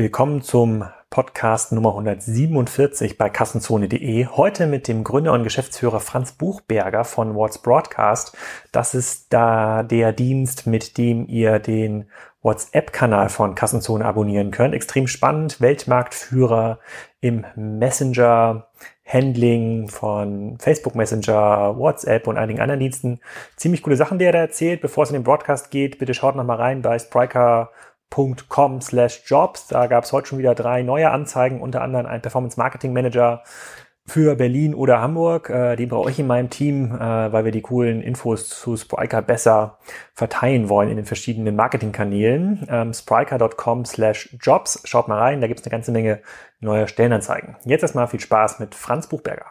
Willkommen zum Podcast Nummer 147 bei Kassenzone.de. Heute mit dem Gründer und Geschäftsführer Franz Buchberger von What's Broadcast. Das ist da der Dienst, mit dem ihr den WhatsApp-Kanal von Kassenzone abonnieren könnt. Extrem spannend, Weltmarktführer im Messenger, Handling von Facebook Messenger, WhatsApp und einigen anderen Diensten. Ziemlich coole Sachen, die er da erzählt. Bevor es in den Broadcast geht, bitte schaut noch mal rein bei Spriker.com slash jobs. Da gab es heute schon wieder drei neue Anzeigen, unter anderem ein Performance Marketing Manager für Berlin oder Hamburg. Äh, die brauche ich in meinem Team, äh, weil wir die coolen Infos zu Spriker besser verteilen wollen in den verschiedenen Marketingkanälen. Ähm, Spriker.com slash jobs. Schaut mal rein, da gibt es eine ganze Menge neuer Stellenanzeigen. Jetzt erstmal viel Spaß mit Franz Buchberger.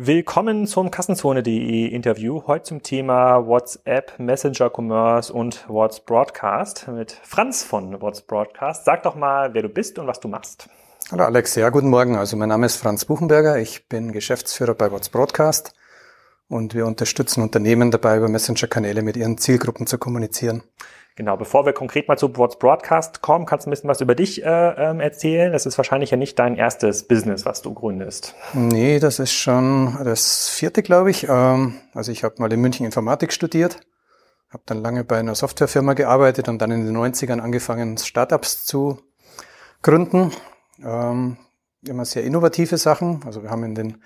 Willkommen zum Kassenzone.de Interview. Heute zum Thema WhatsApp, Messenger Commerce und What's Broadcast mit Franz von What's Broadcast. Sag doch mal, wer du bist und was du machst. Hallo Alex, ja, guten Morgen. Also mein Name ist Franz Buchenberger. Ich bin Geschäftsführer bei What's Broadcast und wir unterstützen Unternehmen dabei, über Messenger-Kanäle mit ihren Zielgruppen zu kommunizieren. Genau, bevor wir konkret mal zu What's Broadcast kommen, kannst du ein bisschen was über dich äh, ähm, erzählen. Das ist wahrscheinlich ja nicht dein erstes Business, was du gründest. Nee, das ist schon das vierte, glaube ich. Ähm, also ich habe mal in München Informatik studiert, habe dann lange bei einer Softwarefirma gearbeitet und dann in den 90ern angefangen, Startups zu gründen. Ähm, immer sehr innovative Sachen. Also wir haben in den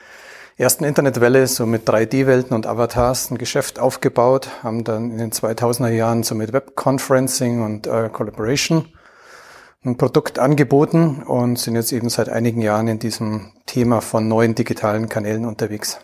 ersten Internetwelle so mit 3D-Welten und Avatars ein Geschäft aufgebaut, haben dann in den 2000er Jahren so mit Webconferencing und äh, Collaboration ein Produkt angeboten und sind jetzt eben seit einigen Jahren in diesem Thema von neuen digitalen Kanälen unterwegs.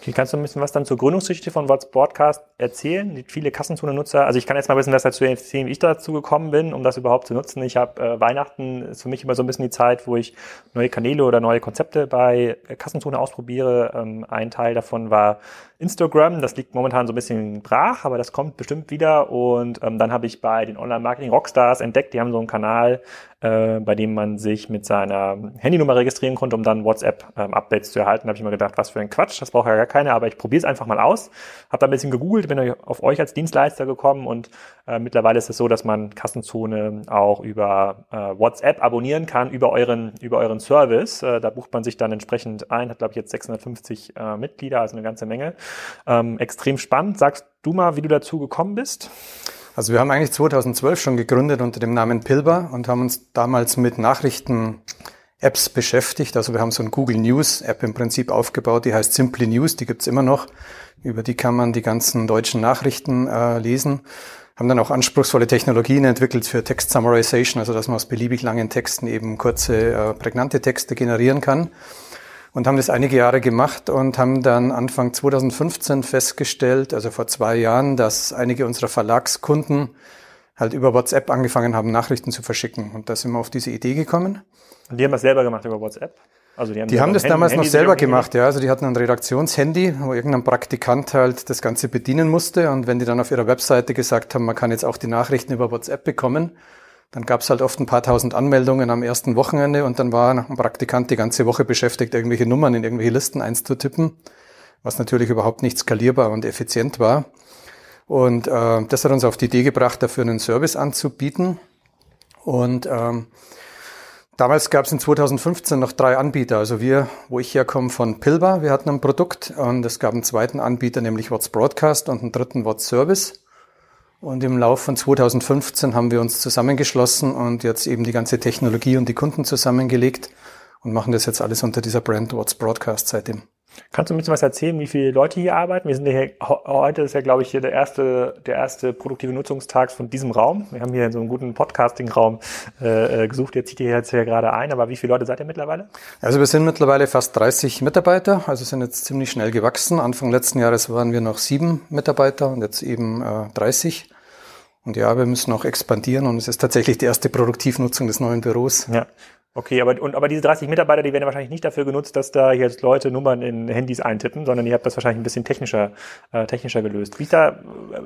Okay, kannst du ein bisschen was dann zur Gründungsgeschichte von What's Broadcast erzählen? Viele Kassenzone-Nutzer, also ich kann jetzt mal bisschen was dazu erzählen, wie ich dazu gekommen bin, um das überhaupt zu nutzen. Ich habe äh, Weihnachten ist für mich immer so ein bisschen die Zeit, wo ich neue Kanäle oder neue Konzepte bei Kassenzone ausprobiere. Ähm, ein Teil davon war Instagram, das liegt momentan so ein bisschen brach, aber das kommt bestimmt wieder. Und ähm, dann habe ich bei den Online-Marketing-Rockstars entdeckt, die haben so einen Kanal, äh, bei dem man sich mit seiner Handynummer registrieren konnte, um dann WhatsApp-Updates ähm, zu erhalten. Da habe ich mir gedacht, was für ein Quatsch, das braucht ja gar keiner, aber ich probiere es einfach mal aus. Habe da ein bisschen gegoogelt, bin auf euch als Dienstleister gekommen und äh, mittlerweile ist es so, dass man Kassenzone auch über äh, WhatsApp abonnieren kann, über euren, über euren Service. Äh, da bucht man sich dann entsprechend ein, hat glaube ich jetzt 650 äh, Mitglieder, also eine ganze Menge. Ähm, extrem spannend. Sagst du mal, wie du dazu gekommen bist? Also wir haben eigentlich 2012 schon gegründet unter dem Namen Pilber und haben uns damals mit Nachrichten-Apps beschäftigt. Also wir haben so ein Google News App im Prinzip aufgebaut, die heißt Simply News, die gibt's immer noch. Über die kann man die ganzen deutschen Nachrichten äh, lesen. Haben dann auch anspruchsvolle Technologien entwickelt für Text Summarization, also dass man aus beliebig langen Texten eben kurze, äh, prägnante Texte generieren kann und haben das einige Jahre gemacht und haben dann Anfang 2015 festgestellt, also vor zwei Jahren, dass einige unserer Verlagskunden halt über WhatsApp angefangen haben, Nachrichten zu verschicken. Und da sind wir auf diese Idee gekommen. Und die haben das selber gemacht über WhatsApp? Also die haben, die haben das Handy, damals Handy noch selber gemacht, ja. Also die hatten ein Redaktionshandy, wo irgendein Praktikant halt das Ganze bedienen musste. Und wenn die dann auf ihrer Webseite gesagt haben, man kann jetzt auch die Nachrichten über WhatsApp bekommen, dann gab es halt oft ein paar tausend Anmeldungen am ersten Wochenende und dann war ein Praktikant die ganze Woche beschäftigt, irgendwelche Nummern in irgendwelche Listen einzutippen, was natürlich überhaupt nicht skalierbar und effizient war. Und äh, das hat uns auf die Idee gebracht, dafür einen Service anzubieten. Und ähm, damals gab es in 2015 noch drei Anbieter. Also wir, wo ich herkomme, von Pilba, wir hatten ein Produkt und es gab einen zweiten Anbieter, nämlich What's Broadcast und einen dritten What's Service. Und im Laufe von 2015 haben wir uns zusammengeschlossen und jetzt eben die ganze Technologie und die Kunden zusammengelegt und machen das jetzt alles unter dieser Brand What's Broadcast seitdem. Kannst du ein bisschen was erzählen, wie viele Leute hier arbeiten? Wir sind hier, heute ist ja, glaube ich, hier der erste, der erste produktive Nutzungstag von diesem Raum. Wir haben hier so einen guten Podcasting-Raum äh, äh, gesucht. Jetzt zieht ihr jetzt hier gerade ein. Aber wie viele Leute seid ihr mittlerweile? Also wir sind mittlerweile fast 30 Mitarbeiter. Also sind jetzt ziemlich schnell gewachsen. Anfang letzten Jahres waren wir noch sieben Mitarbeiter und jetzt eben äh, 30. Und ja, wir müssen auch expandieren und es ist tatsächlich die erste Produktivnutzung des neuen Büros. Ja. Okay, aber, und, aber diese 30 Mitarbeiter, die werden wahrscheinlich nicht dafür genutzt, dass da jetzt Leute Nummern in Handys eintippen, sondern ihr habt das wahrscheinlich ein bisschen technischer, äh, technischer gelöst. Wie, da,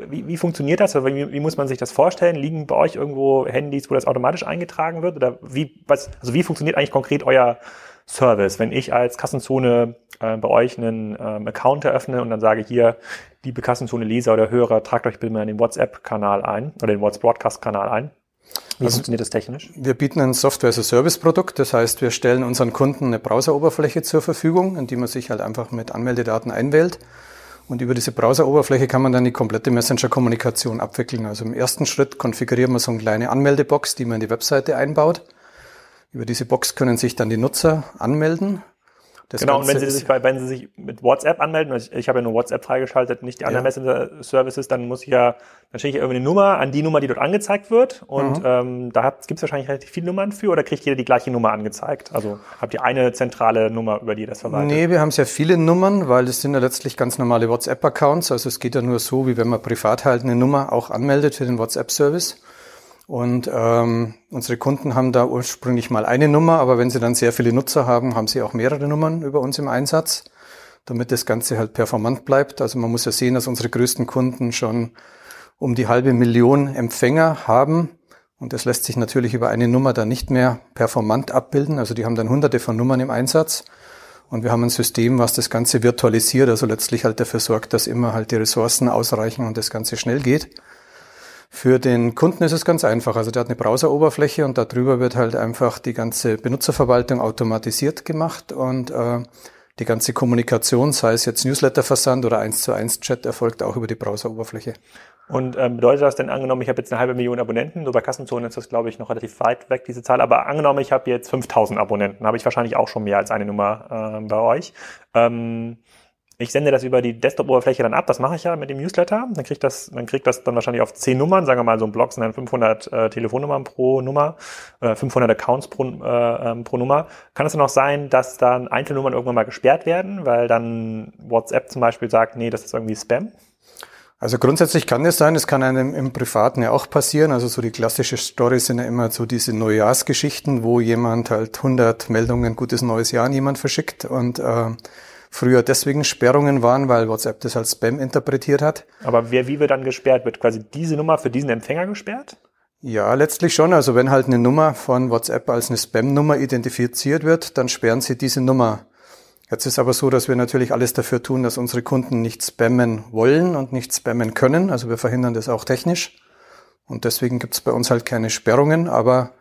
wie, wie funktioniert das? Wie, wie muss man sich das vorstellen? Liegen bei euch irgendwo Handys, wo das automatisch eingetragen wird? Oder wie, was, also wie funktioniert eigentlich konkret euer, Service. Wenn ich als Kassenzone äh, bei euch einen ähm, Account eröffne und dann sage hier, liebe Kassenzone-Leser oder Hörer, tragt euch bitte mal in den WhatsApp-Kanal ein oder den WhatsApp-Broadcast-Kanal ein. Wie also, funktioniert das technisch? Wir bieten ein Software-as-a-Service-Produkt. Das heißt, wir stellen unseren Kunden eine Browseroberfläche zur Verfügung, in die man sich halt einfach mit Anmeldedaten einwählt. Und über diese Browseroberfläche kann man dann die komplette Messenger-Kommunikation abwickeln. Also im ersten Schritt konfigurieren wir so eine kleine Anmeldebox, die man in die Webseite einbaut. Über diese Box können sich dann die Nutzer anmelden das genau, Ganze und wenn Sie, sich, wenn Sie sich mit WhatsApp anmelden, also ich, ich habe ja nur WhatsApp freigeschaltet, nicht die anderen ja. Messenger-Services, dann muss ich ja, dann schicke ich irgendwie eine Nummer an die Nummer, die dort angezeigt wird. Und mhm. ähm, da gibt es wahrscheinlich relativ viele Nummern für oder kriegt jeder die gleiche Nummer angezeigt? Also habt ihr eine zentrale Nummer, über die ihr das verwaltet? Nee, wir haben sehr viele Nummern, weil das sind ja letztlich ganz normale WhatsApp-Accounts. Also es geht ja nur so, wie wenn man privat halt eine Nummer auch anmeldet für den WhatsApp-Service. Und ähm, unsere Kunden haben da ursprünglich mal eine Nummer, aber wenn sie dann sehr viele Nutzer haben, haben sie auch mehrere Nummern über uns im Einsatz, damit das Ganze halt performant bleibt. Also man muss ja sehen, dass unsere größten Kunden schon um die halbe Million Empfänger haben. Und das lässt sich natürlich über eine Nummer dann nicht mehr performant abbilden. Also die haben dann hunderte von Nummern im Einsatz. Und wir haben ein System, was das Ganze virtualisiert, also letztlich halt dafür sorgt, dass immer halt die Ressourcen ausreichen und das Ganze schnell geht. Für den Kunden ist es ganz einfach. Also der hat eine Browseroberfläche und darüber wird halt einfach die ganze Benutzerverwaltung automatisiert gemacht und äh, die ganze Kommunikation, sei es jetzt Newsletterversand oder 1 zu 1 Chat, erfolgt auch über die Browseroberfläche. Und ähm, bedeutet das denn angenommen, ich habe jetzt eine halbe Million Abonnenten, so bei Kassenzone ist das glaube ich noch relativ weit weg, diese Zahl, aber angenommen, ich habe jetzt 5000 Abonnenten, habe ich wahrscheinlich auch schon mehr als eine Nummer äh, bei euch. Ähm, ich sende das über die Desktop-Oberfläche dann ab, das mache ich ja mit dem Newsletter. Dann kriegt das, dann kriegt das dann wahrscheinlich auf 10 Nummern, sagen wir mal, so ein Blog sind dann 500 äh, Telefonnummern pro Nummer, äh, 500 Accounts pro, äh, ähm, pro Nummer. Kann es dann auch sein, dass dann Einzelnummern irgendwann mal gesperrt werden, weil dann WhatsApp zum Beispiel sagt, nee, das ist irgendwie Spam? Also grundsätzlich kann es sein, es kann einem im Privaten ja auch passieren. Also so die klassische Story sind ja immer so diese Neujahrsgeschichten, wo jemand halt 100 Meldungen Gutes Neues Jahr an jemand verschickt und äh, früher deswegen Sperrungen waren, weil WhatsApp das als Spam interpretiert hat. Aber wer, wie wird dann gesperrt? Wird quasi diese Nummer für diesen Empfänger gesperrt? Ja, letztlich schon. Also wenn halt eine Nummer von WhatsApp als eine Spam-Nummer identifiziert wird, dann sperren sie diese Nummer. Jetzt ist aber so, dass wir natürlich alles dafür tun, dass unsere Kunden nicht spammen wollen und nicht spammen können. Also wir verhindern das auch technisch. Und deswegen gibt es bei uns halt keine Sperrungen, aber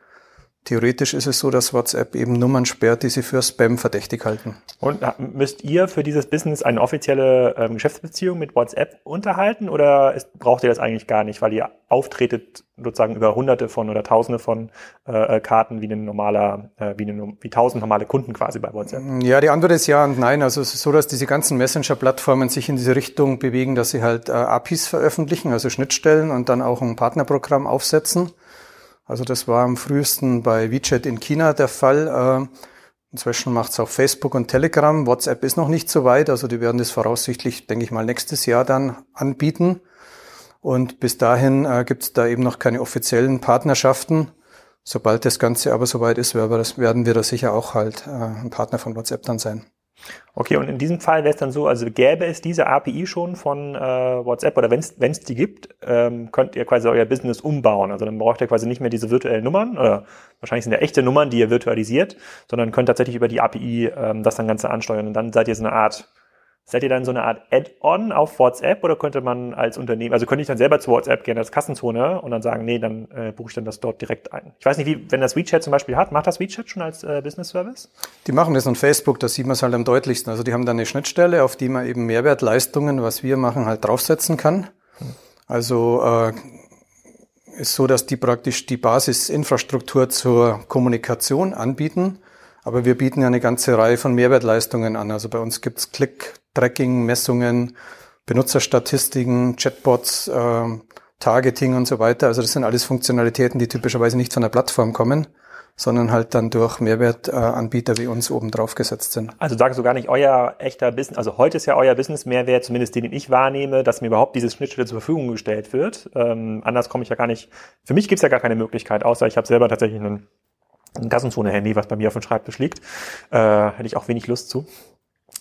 Theoretisch ist es so, dass WhatsApp eben Nummern sperrt, die sie für Spam verdächtig halten. Und müsst ihr für dieses Business eine offizielle ähm, Geschäftsbeziehung mit WhatsApp unterhalten oder ist, braucht ihr das eigentlich gar nicht, weil ihr auftretet sozusagen über hunderte von oder tausende von äh, äh Karten wie ein normaler, äh, wie, eine, wie tausend normale Kunden quasi bei WhatsApp? Ja, die Antwort ist ja und nein. Also es ist so, dass diese ganzen Messenger-Plattformen sich in diese Richtung bewegen, dass sie halt äh, APIs veröffentlichen, also Schnittstellen und dann auch ein Partnerprogramm aufsetzen. Also das war am frühesten bei WeChat in China der Fall. Äh, inzwischen macht es auch Facebook und Telegram. WhatsApp ist noch nicht so weit, also die werden das voraussichtlich, denke ich mal, nächstes Jahr dann anbieten. Und bis dahin äh, gibt es da eben noch keine offiziellen Partnerschaften. Sobald das Ganze aber soweit ist, werden wir da sicher auch halt äh, ein Partner von WhatsApp dann sein. Okay, und in diesem Fall wäre es dann so, also gäbe es diese API schon von äh, WhatsApp oder wenn es die gibt, ähm, könnt ihr quasi euer Business umbauen. Also dann braucht ihr quasi nicht mehr diese virtuellen Nummern, oder wahrscheinlich sind ja echte Nummern, die ihr virtualisiert, sondern könnt tatsächlich über die API ähm, das dann Ganze ansteuern. Und dann seid ihr so eine Art Seid ihr dann so eine Art Add-on auf WhatsApp oder könnte man als Unternehmen, also könnte ich dann selber zu WhatsApp gehen als Kassenzone und dann sagen, nee, dann äh, buche ich dann das dort direkt ein. Ich weiß nicht, wie, wenn das WeChat zum Beispiel hat, macht das WeChat schon als äh, Business Service? Die machen das on Facebook, da sieht man es halt am deutlichsten. Also die haben da eine Schnittstelle, auf die man eben Mehrwertleistungen, was wir machen, halt draufsetzen kann. Also äh, ist so, dass die praktisch die Basisinfrastruktur zur Kommunikation anbieten. Aber wir bieten ja eine ganze Reihe von Mehrwertleistungen an. Also bei uns gibt's Click, Tracking, Messungen, Benutzerstatistiken, Chatbots, äh, Targeting und so weiter. Also das sind alles Funktionalitäten, die typischerweise nicht von der Plattform kommen, sondern halt dann durch Mehrwertanbieter wie uns oben drauf gesetzt sind. Also sagst du gar nicht euer echter Business, also heute ist ja euer Business-Mehrwert, zumindest den, den ich wahrnehme, dass mir überhaupt diese Schnittstelle zur Verfügung gestellt wird. Ähm, anders komme ich ja gar nicht, für mich gibt's ja gar keine Möglichkeit, außer ich habe selber tatsächlich einen, ein Kassenzone-Handy, was bei mir auf dem Schreibtisch liegt. Äh, hätte ich auch wenig Lust zu.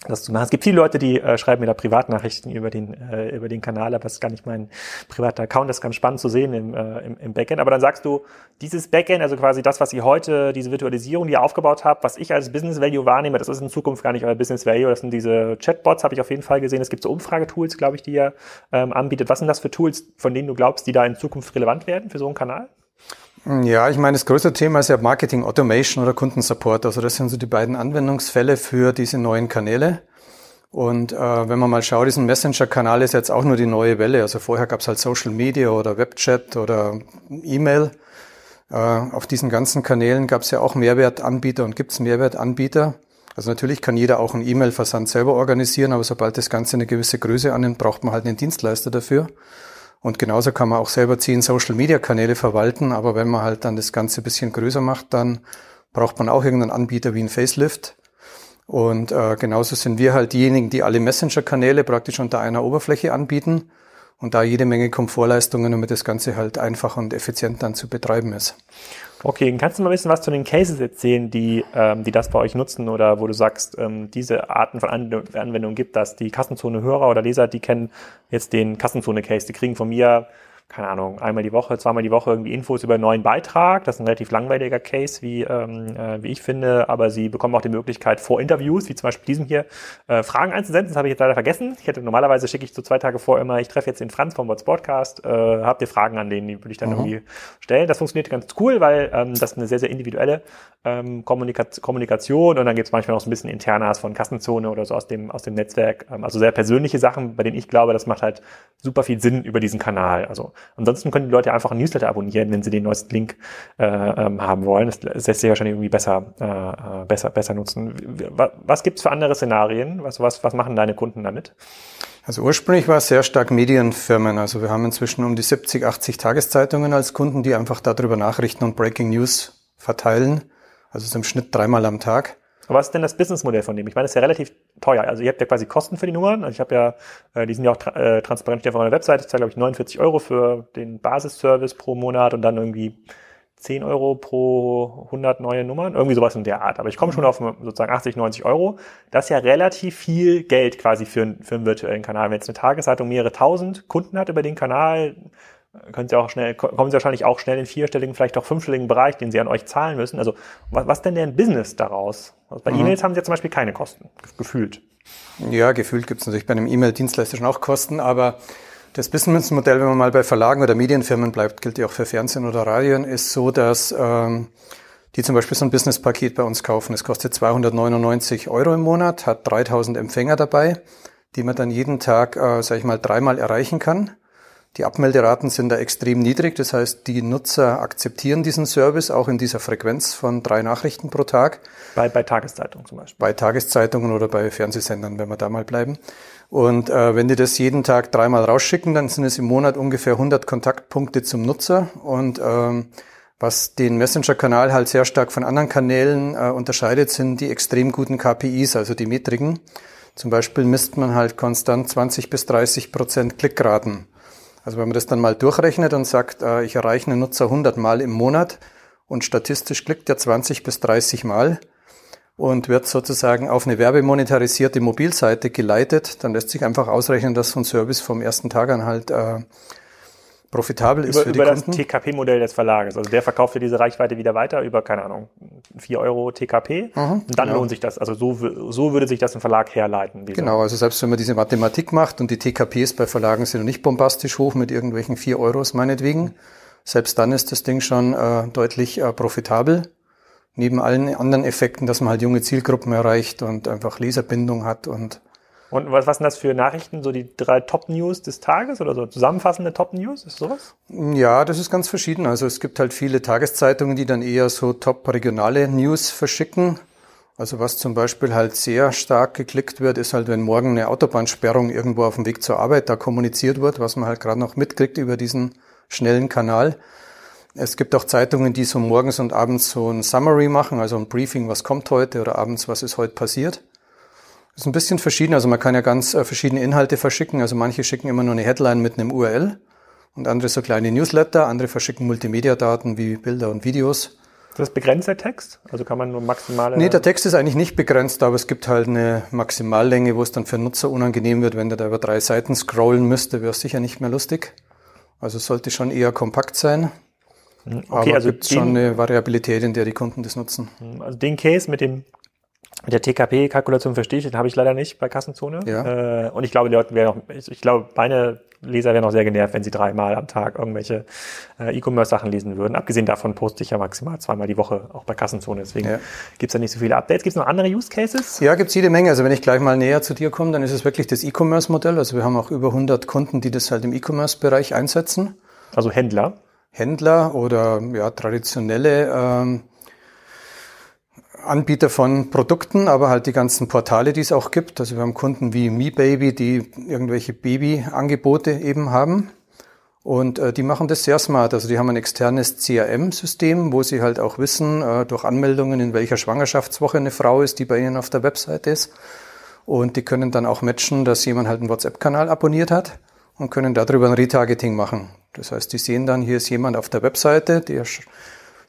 Das zu machen. Es gibt viele Leute, die äh, schreiben mir da Privatnachrichten über den, äh, über den Kanal, aber das ist gar nicht mein privater Account. Das ist ganz spannend zu sehen im, äh, im, im Backend. Aber dann sagst du, dieses Backend, also quasi das, was ihr heute, diese Virtualisierung, die ihr aufgebaut habt, was ich als Business Value wahrnehme, das ist in Zukunft gar nicht euer Business Value. Das sind diese Chatbots, habe ich auf jeden Fall gesehen. Es gibt so Umfragetools, glaube ich, die ihr ähm, anbietet. Was sind das für Tools, von denen du glaubst, die da in Zukunft relevant werden für so einen Kanal? Ja, ich meine, das größte Thema ist ja Marketing Automation oder Kundensupport. Also das sind so die beiden Anwendungsfälle für diese neuen Kanäle. Und äh, wenn man mal schaut, diesen Messenger-Kanal ist jetzt auch nur die neue Welle. Also vorher gab es halt Social Media oder Webchat oder E-Mail. Äh, auf diesen ganzen Kanälen gab es ja auch Mehrwertanbieter und gibt es Mehrwertanbieter. Also natürlich kann jeder auch einen E-Mail-Versand selber organisieren, aber sobald das Ganze eine gewisse Größe annimmt, braucht man halt einen Dienstleister dafür. Und genauso kann man auch selber zehn Social-Media-Kanäle verwalten, aber wenn man halt dann das Ganze ein bisschen größer macht, dann braucht man auch irgendeinen Anbieter wie ein Facelift. Und äh, genauso sind wir halt diejenigen, die alle Messenger-Kanäle praktisch unter einer Oberfläche anbieten und da jede Menge Komfortleistungen, damit das Ganze halt einfach und effizient dann zu betreiben ist. Okay, kannst du mal ein bisschen was zu den Cases erzählen, die, ähm, die das bei euch nutzen oder wo du sagst, ähm, diese Arten von Anwendungen gibt, dass die Kassenzone-Hörer oder Leser, die kennen jetzt den Kassenzone-Case, die kriegen von mir keine Ahnung, einmal die Woche, zweimal die Woche irgendwie Infos über einen neuen Beitrag. Das ist ein relativ langweiliger Case, wie, ähm, äh, wie ich finde, aber sie bekommen auch die Möglichkeit, vor Interviews, wie zum Beispiel diesem hier, äh, Fragen einzusenden. Das habe ich jetzt leider vergessen. Ich hätte normalerweise schicke ich so zwei Tage vor immer, ich treffe jetzt den Franz vom What's Podcast, äh, habt ihr Fragen an den, die würde ich dann mhm. irgendwie stellen. Das funktioniert ganz cool, weil ähm, das ist eine sehr, sehr individuelle ähm, Kommunika Kommunikation und dann gibt es manchmal noch so ein bisschen Internas von Kassenzone oder so aus dem, aus dem Netzwerk. Ähm, also sehr persönliche Sachen, bei denen ich glaube, das macht halt super viel Sinn über diesen Kanal. Also ansonsten können die Leute einfach einen Newsletter abonnieren, wenn sie den neuesten Link äh, ähm, haben wollen. Das lässt sich wahrscheinlich irgendwie besser, äh, äh besser, besser nutzen. Was, gibt's für andere Szenarien? Was, was, was machen deine Kunden damit? Also ursprünglich war es sehr stark Medienfirmen. Also wir haben inzwischen um die 70, 80 Tageszeitungen als Kunden, die einfach darüber Nachrichten und Breaking News verteilen. Also so im Schnitt dreimal am Tag. Aber was ist denn das Businessmodell von dem? Ich meine, das ist ja relativ teuer. Also ihr habt ja quasi Kosten für die Nummern. Also ich habe ja, äh, die sind ja auch tra äh, transparent auf meiner Webseite. Ich zahle, glaube ich, 49 Euro für den Basisservice pro Monat und dann irgendwie 10 Euro pro 100 neue Nummern. Irgendwie sowas in der Art. Aber ich komme schon auf sozusagen 80, 90 Euro. Das ist ja relativ viel Geld quasi für, für einen virtuellen Kanal. Wenn jetzt eine Tageszeitung mehrere tausend Kunden hat über den Kanal, können Sie auch schnell, kommen Sie wahrscheinlich auch schnell in vierstelligen, vielleicht auch fünfstelligen Bereich, den Sie an euch zahlen müssen. Also was, was denn deren Business daraus? Also bei mhm. E-Mails haben Sie ja zum Beispiel keine Kosten, gefühlt. Ja, gefühlt gibt es natürlich bei einem E-Mail-Dienstleister schon auch Kosten, aber das Businessmodell, wenn man mal bei Verlagen oder Medienfirmen bleibt, gilt ja auch für Fernsehen oder Radien, ist so, dass ähm, die zum Beispiel so ein Business-Paket bei uns kaufen. Es kostet 299 Euro im Monat, hat 3000 Empfänger dabei, die man dann jeden Tag, äh, sag ich mal, dreimal erreichen kann. Die Abmelderaten sind da extrem niedrig, das heißt, die Nutzer akzeptieren diesen Service auch in dieser Frequenz von drei Nachrichten pro Tag. Bei, bei Tageszeitungen zum Beispiel. Bei Tageszeitungen oder bei Fernsehsendern, wenn wir da mal bleiben. Und äh, wenn die das jeden Tag dreimal rausschicken, dann sind es im Monat ungefähr 100 Kontaktpunkte zum Nutzer. Und ähm, was den Messenger-Kanal halt sehr stark von anderen Kanälen äh, unterscheidet, sind die extrem guten KPIs, also die Metriken. Zum Beispiel misst man halt konstant 20 bis 30 Prozent Klickraten. Also wenn man das dann mal durchrechnet und sagt, äh, ich erreiche einen Nutzer 100 Mal im Monat und statistisch klickt er 20 bis 30 Mal und wird sozusagen auf eine werbemonetarisierte Mobilseite geleitet, dann lässt sich einfach ausrechnen, dass so ein Service vom ersten Tag an halt äh, profitabel ist über, für die über Kunden. Über das TKP-Modell des Verlages. Also der verkauft ja diese Reichweite wieder weiter über, keine Ahnung, 4 Euro TKP. Mhm, und dann genau. lohnt sich das. Also so, so würde sich das im Verlag herleiten. Genau, also selbst wenn man diese Mathematik macht und die TKPs bei Verlagen sind nicht bombastisch hoch mit irgendwelchen 4 Euros meinetwegen, selbst dann ist das Ding schon äh, deutlich äh, profitabel. Neben allen anderen Effekten, dass man halt junge Zielgruppen erreicht und einfach Leserbindung hat und und was, was sind das für Nachrichten? So die drei Top-News des Tages oder so zusammenfassende Top-News? Ist sowas? Ja, das ist ganz verschieden. Also es gibt halt viele Tageszeitungen, die dann eher so top-regionale News verschicken. Also was zum Beispiel halt sehr stark geklickt wird, ist halt, wenn morgen eine Autobahnsperrung irgendwo auf dem Weg zur Arbeit da kommuniziert wird, was man halt gerade noch mitkriegt über diesen schnellen Kanal. Es gibt auch Zeitungen, die so morgens und abends so ein Summary machen, also ein Briefing, was kommt heute oder abends, was ist heute passiert. Das ist ein bisschen verschieden. Also man kann ja ganz äh, verschiedene Inhalte verschicken. Also manche schicken immer nur eine Headline mit einem URL und andere so kleine Newsletter. Andere verschicken Multimedia-Daten wie Bilder und Videos. Ist das begrenzt der Text? Also kann man nur maximale. Nee, der Text ist eigentlich nicht begrenzt, aber es gibt halt eine Maximallänge, wo es dann für Nutzer unangenehm wird, wenn der da über drei Seiten scrollen müsste, wäre es sicher nicht mehr lustig. Also es sollte schon eher kompakt sein. Okay, aber also gibt schon eine Variabilität, in der die Kunden das nutzen. Also den Case mit dem mit der TKP-Kalkulation verstehe ich, den habe ich leider nicht bei Kassenzone. Ja. Äh, und ich glaube, die Leute wären noch, ich glaube, meine Leser wären noch sehr genervt, wenn sie dreimal am Tag irgendwelche äh, E-Commerce-Sachen lesen würden. Abgesehen davon poste ich ja maximal zweimal die Woche auch bei Kassenzone. Deswegen ja. gibt's da nicht so viele Updates. Gibt es noch andere Use Cases? Ja, gibt's jede Menge. Also wenn ich gleich mal näher zu dir komme, dann ist es wirklich das E-Commerce-Modell. Also wir haben auch über 100 Kunden, die das halt im E-Commerce-Bereich einsetzen. Also Händler? Händler oder ja, traditionelle ähm, Anbieter von Produkten, aber halt die ganzen Portale, die es auch gibt. Also wir haben Kunden wie MeBaby, die irgendwelche Babyangebote eben haben. Und äh, die machen das sehr smart. Also die haben ein externes CRM-System, wo sie halt auch wissen, äh, durch Anmeldungen, in welcher Schwangerschaftswoche eine Frau ist, die bei ihnen auf der Website ist. Und die können dann auch matchen, dass jemand halt einen WhatsApp-Kanal abonniert hat und können darüber ein Retargeting machen. Das heißt, die sehen dann, hier ist jemand auf der Webseite, der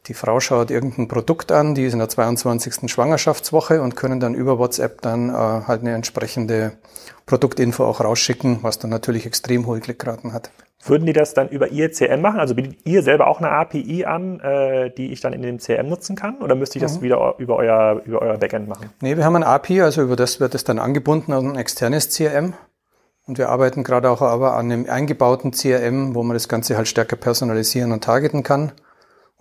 die Frau schaut irgendein Produkt an, die ist in der 22. Schwangerschaftswoche und können dann über WhatsApp dann äh, halt eine entsprechende Produktinfo auch rausschicken, was dann natürlich extrem hohe Klickraten hat. Würden die das dann über ihr CRM machen? Also bietet ihr selber auch eine API an, äh, die ich dann in dem CRM nutzen kann? Oder müsste ich das mhm. wieder über euer, über euer Backend machen? Nee, wir haben ein API, also über das wird es dann angebunden an ein externes CRM. Und wir arbeiten gerade auch aber an einem eingebauten CRM, wo man das Ganze halt stärker personalisieren und targeten kann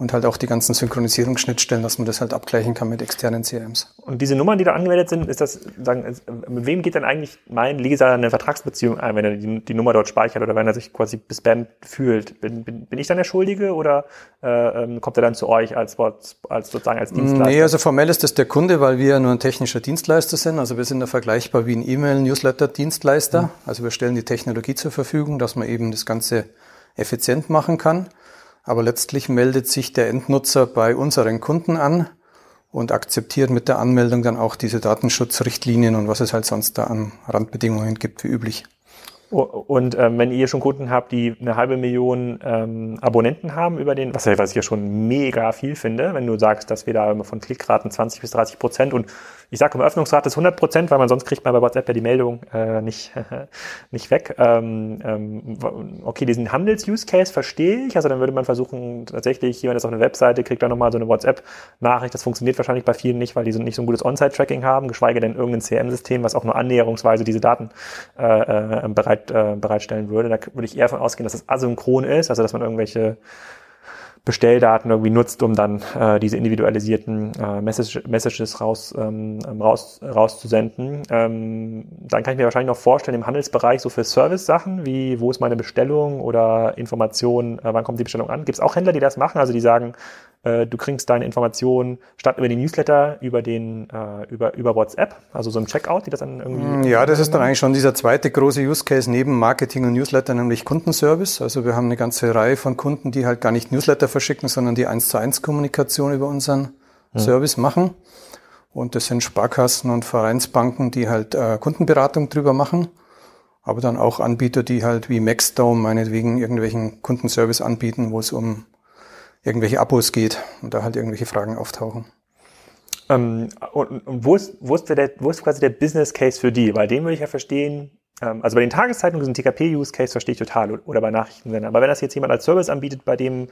und halt auch die ganzen Synchronisierungsschnittstellen, dass man das halt abgleichen kann mit externen CRMs. Und diese Nummern, die da angemeldet sind, ist das, sagen, mit wem geht denn eigentlich mein Leser eine Vertragsbeziehung ein, wenn er die, die Nummer dort speichert oder wenn er sich quasi bespammt fühlt? Bin, bin, bin ich dann der Schuldige oder äh, ähm, kommt er dann zu euch als, als sozusagen als Dienstleister? Nee, also formell ist das der Kunde, weil wir nur ein technischer Dienstleister sind. Also wir sind da vergleichbar wie ein E-Mail-Newsletter-Dienstleister. Mhm. Also wir stellen die Technologie zur Verfügung, dass man eben das Ganze effizient machen kann. Aber letztlich meldet sich der Endnutzer bei unseren Kunden an und akzeptiert mit der Anmeldung dann auch diese Datenschutzrichtlinien und was es halt sonst da an Randbedingungen gibt, wie üblich. Und ähm, wenn ihr schon Kunden habt, die eine halbe Million ähm, Abonnenten haben über den, was, was ich ja schon mega viel finde, wenn du sagst, dass wir da von Klickraten 20 bis 30 Prozent und ich sage immer, Öffnungsrate ist 100 Prozent, weil man sonst kriegt man bei WhatsApp ja die Meldung äh, nicht, nicht weg. Ähm, ähm, okay, diesen Handels-Use-Case verstehe ich. Also dann würde man versuchen, tatsächlich jemand ist auf einer Webseite, kriegt dann nochmal so eine WhatsApp-Nachricht. Das funktioniert wahrscheinlich bei vielen nicht, weil die so nicht so ein gutes On-Site-Tracking haben, geschweige denn irgendein CM-System, was auch nur annäherungsweise diese Daten äh, äh, bereit, äh, bereitstellen würde. Da würde ich eher davon ausgehen, dass es asynchron ist, also dass man irgendwelche Bestelldaten irgendwie nutzt, um dann äh, diese individualisierten äh, Message, Messages raus, ähm, ähm, raus, rauszusenden. Ähm, dann kann ich mir wahrscheinlich noch vorstellen, im Handelsbereich so für Service-Sachen, wie wo ist meine Bestellung oder Informationen, äh, wann kommt die Bestellung an. Gibt es auch Händler, die das machen, also die sagen, äh, du kriegst deine Informationen statt über den Newsletter über den äh, über über WhatsApp, also so ein Checkout, die das dann irgendwie. Mm, ja, das ist dann eigentlich schon dieser zweite große Use Case neben Marketing und Newsletter, nämlich Kundenservice. Also wir haben eine ganze Reihe von Kunden, die halt gar nicht Newsletter verschicken, sondern die eins zu eins Kommunikation über unseren hm. Service machen. Und das sind Sparkassen und Vereinsbanken, die halt äh, Kundenberatung drüber machen. Aber dann auch Anbieter, die halt wie Maxdome meinetwegen irgendwelchen Kundenservice anbieten, wo es um irgendwelche Abos geht und da halt irgendwelche Fragen auftauchen. Ähm, und, und wo, ist, wo, ist der, wo ist quasi der Business Case für die? Bei dem würde ich ja verstehen, also bei den Tageszeitungen ein TKP-Use-Case verstehe ich total oder bei Nachrichtensendern. Aber wenn das jetzt jemand als Service anbietet, bei dem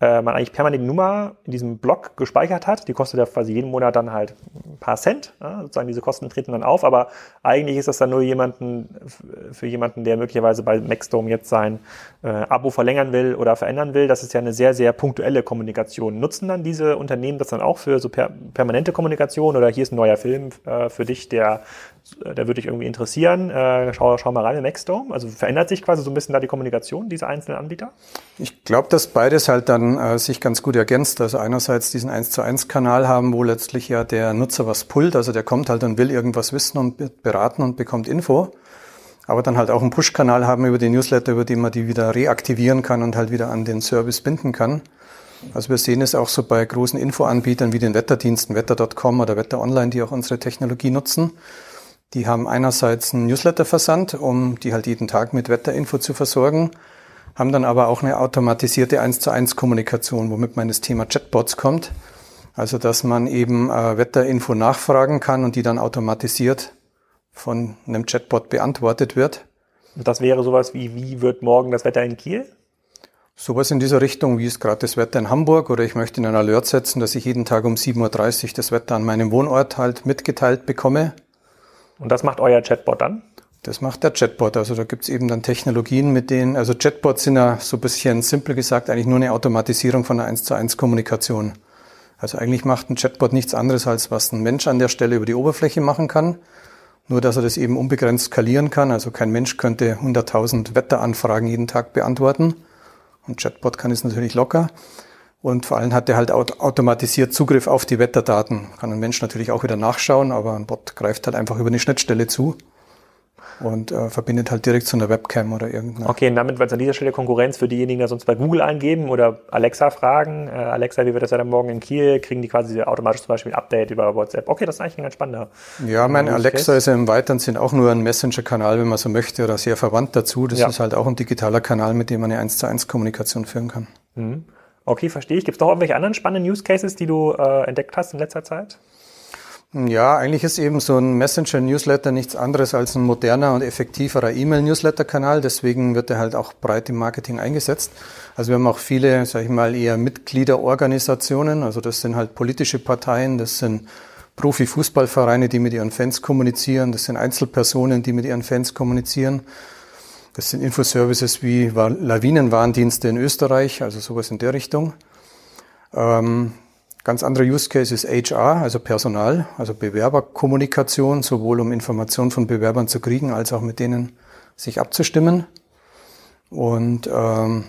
äh, man eigentlich permanent die Nummer in diesem Block gespeichert hat. Die kostet ja quasi jeden Monat dann halt ein paar Cent. Ja, sozusagen diese Kosten treten dann auf, aber eigentlich ist das dann nur jemanden, für jemanden, der möglicherweise bei Maxdome jetzt sein äh, Abo verlängern will oder verändern will. Das ist ja eine sehr, sehr punktuelle Kommunikation. Nutzen dann diese Unternehmen das dann auch für so per permanente Kommunikation oder hier ist ein neuer Film äh, für dich, der der würde dich irgendwie interessieren. Äh, schau, schau mal rein in Maxdome. Also verändert sich quasi so ein bisschen da die Kommunikation dieser einzelnen Anbieter? Ich glaube, dass beides halt dann äh, sich ganz gut ergänzt. Also einerseits diesen 1 zu 1 Kanal haben, wo letztlich ja der Nutzer was pullt. Also der kommt halt und will irgendwas wissen und beraten und bekommt Info. Aber dann halt auch einen Push-Kanal haben über die Newsletter, über den man die wieder reaktivieren kann und halt wieder an den Service binden kann. Also wir sehen es auch so bei großen Infoanbietern wie den Wetterdiensten, wetter.com oder Wetter Online, die auch unsere Technologie nutzen. Die haben einerseits einen Newsletter-Versand, um die halt jeden Tag mit Wetterinfo zu versorgen haben dann aber auch eine automatisierte 1 zu 1 Kommunikation, womit man das Thema Chatbots kommt. Also dass man eben äh, Wetterinfo nachfragen kann und die dann automatisiert von einem Chatbot beantwortet wird. Und das wäre sowas wie, wie wird morgen das Wetter in Kiel? Sowas in dieser Richtung, wie ist gerade das Wetter in Hamburg oder ich möchte in einen Alert setzen, dass ich jeden Tag um 7.30 Uhr das Wetter an meinem Wohnort halt mitgeteilt bekomme. Und das macht euer Chatbot dann? Das macht der Chatbot. Also da gibt's eben dann Technologien, mit denen, also Chatbots sind ja so ein bisschen simpel gesagt eigentlich nur eine Automatisierung von einer 1 zu 1 Kommunikation. Also eigentlich macht ein Chatbot nichts anderes, als was ein Mensch an der Stelle über die Oberfläche machen kann. Nur, dass er das eben unbegrenzt skalieren kann. Also kein Mensch könnte 100.000 Wetteranfragen jeden Tag beantworten. Und Chatbot kann es natürlich locker. Und vor allem hat er halt automatisiert Zugriff auf die Wetterdaten. Kann ein Mensch natürlich auch wieder nachschauen, aber ein Bot greift halt einfach über eine Schnittstelle zu und äh, verbindet halt direkt zu einer Webcam oder irgendeiner. Okay, und damit wird es an dieser Stelle Konkurrenz für diejenigen, die sonst bei Google eingeben oder Alexa fragen. Äh, Alexa, wie wird das ja dann morgen in Kiel? Kriegen die quasi automatisch zum Beispiel ein Update über WhatsApp? Okay, das ist eigentlich ein ganz spannender. Ja, mein Alexa ist ja im weiteren Sinn auch nur ein Messenger-Kanal, wenn man so möchte, oder sehr verwandt dazu. Das ja. ist halt auch ein digitaler Kanal, mit dem man eine 1 zu 1 Kommunikation führen kann. Mhm. Okay, verstehe ich. Gibt es noch irgendwelche anderen spannenden Use Cases, die du äh, entdeckt hast in letzter Zeit? Ja, eigentlich ist eben so ein Messenger-Newsletter nichts anderes als ein moderner und effektiverer E-Mail-Newsletter-Kanal. Deswegen wird er halt auch breit im Marketing eingesetzt. Also wir haben auch viele, sage ich mal, eher Mitgliederorganisationen. Also das sind halt politische Parteien, das sind Profi-Fußballvereine, die mit ihren Fans kommunizieren. Das sind Einzelpersonen, die mit ihren Fans kommunizieren. Das sind Infoservices wie Lawinenwarndienste in Österreich, also sowas in der Richtung. Ähm, Ganz anderer Use Case ist HR, also Personal, also Bewerberkommunikation, sowohl um Informationen von Bewerbern zu kriegen, als auch mit denen sich abzustimmen. Und ähm,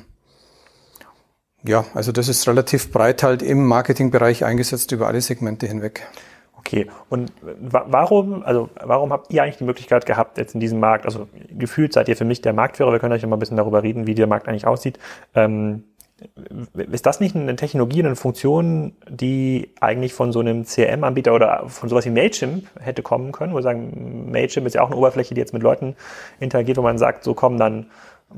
ja, also das ist relativ breit halt im Marketingbereich eingesetzt über alle Segmente hinweg. Okay, und warum, also warum habt ihr eigentlich die Möglichkeit gehabt, jetzt in diesem Markt, also gefühlt seid ihr für mich der Marktführer, wir können euch noch mal ein bisschen darüber reden, wie der Markt eigentlich aussieht, ähm, ist das nicht eine Technologie, eine Funktion, die eigentlich von so einem CRM-Anbieter oder von sowas wie Mailchimp hätte kommen können? Wo wir sagen, Mailchimp ist ja auch eine Oberfläche, die jetzt mit Leuten interagiert, wo man sagt, so komm, dann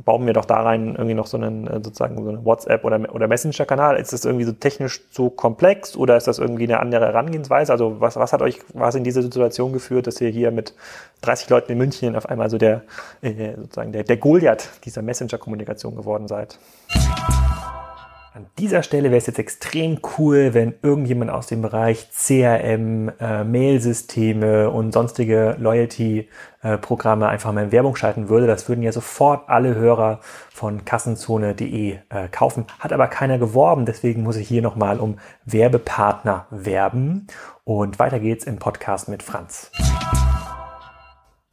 bauen wir doch da rein irgendwie noch so einen äh, sozusagen so einen WhatsApp oder, oder Messenger-Kanal. Ist das irgendwie so technisch so komplex oder ist das irgendwie eine andere Herangehensweise? Also was, was hat euch was in diese Situation geführt, dass ihr hier mit 30 Leuten in München auf einmal so der äh, sozusagen der, der Goliath dieser Messenger-Kommunikation geworden seid? An dieser Stelle wäre es jetzt extrem cool, wenn irgendjemand aus dem Bereich CRM, äh, Mailsysteme und sonstige Loyalty-Programme einfach mal in Werbung schalten würde. Das würden ja sofort alle Hörer von kassenzone.de äh, kaufen. Hat aber keiner geworben, deswegen muss ich hier nochmal um Werbepartner werben. Und weiter geht's im Podcast mit Franz.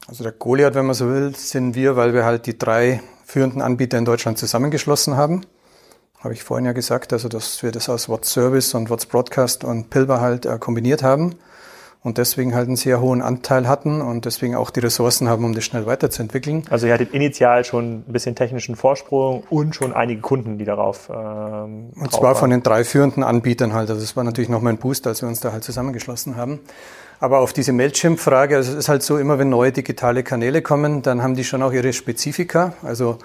Also der Goliath, wenn man so will, sind wir, weil wir halt die drei führenden Anbieter in Deutschland zusammengeschlossen haben habe ich vorhin ja gesagt, also dass wir das aus What's Service und What's Broadcast und Pilber halt äh, kombiniert haben und deswegen halt einen sehr hohen Anteil hatten und deswegen auch die Ressourcen haben, um das schnell weiterzuentwickeln. Also ihr hattet initial schon ein bisschen technischen Vorsprung und schon einige Kunden, die darauf ähm, Und zwar waren. von den drei führenden Anbietern halt. Also es war natürlich nochmal ein Boost, als wir uns da halt zusammengeschlossen haben. Aber auf diese Mailchimp-Frage, also es ist halt so, immer wenn neue digitale Kanäle kommen, dann haben die schon auch ihre Spezifika. Also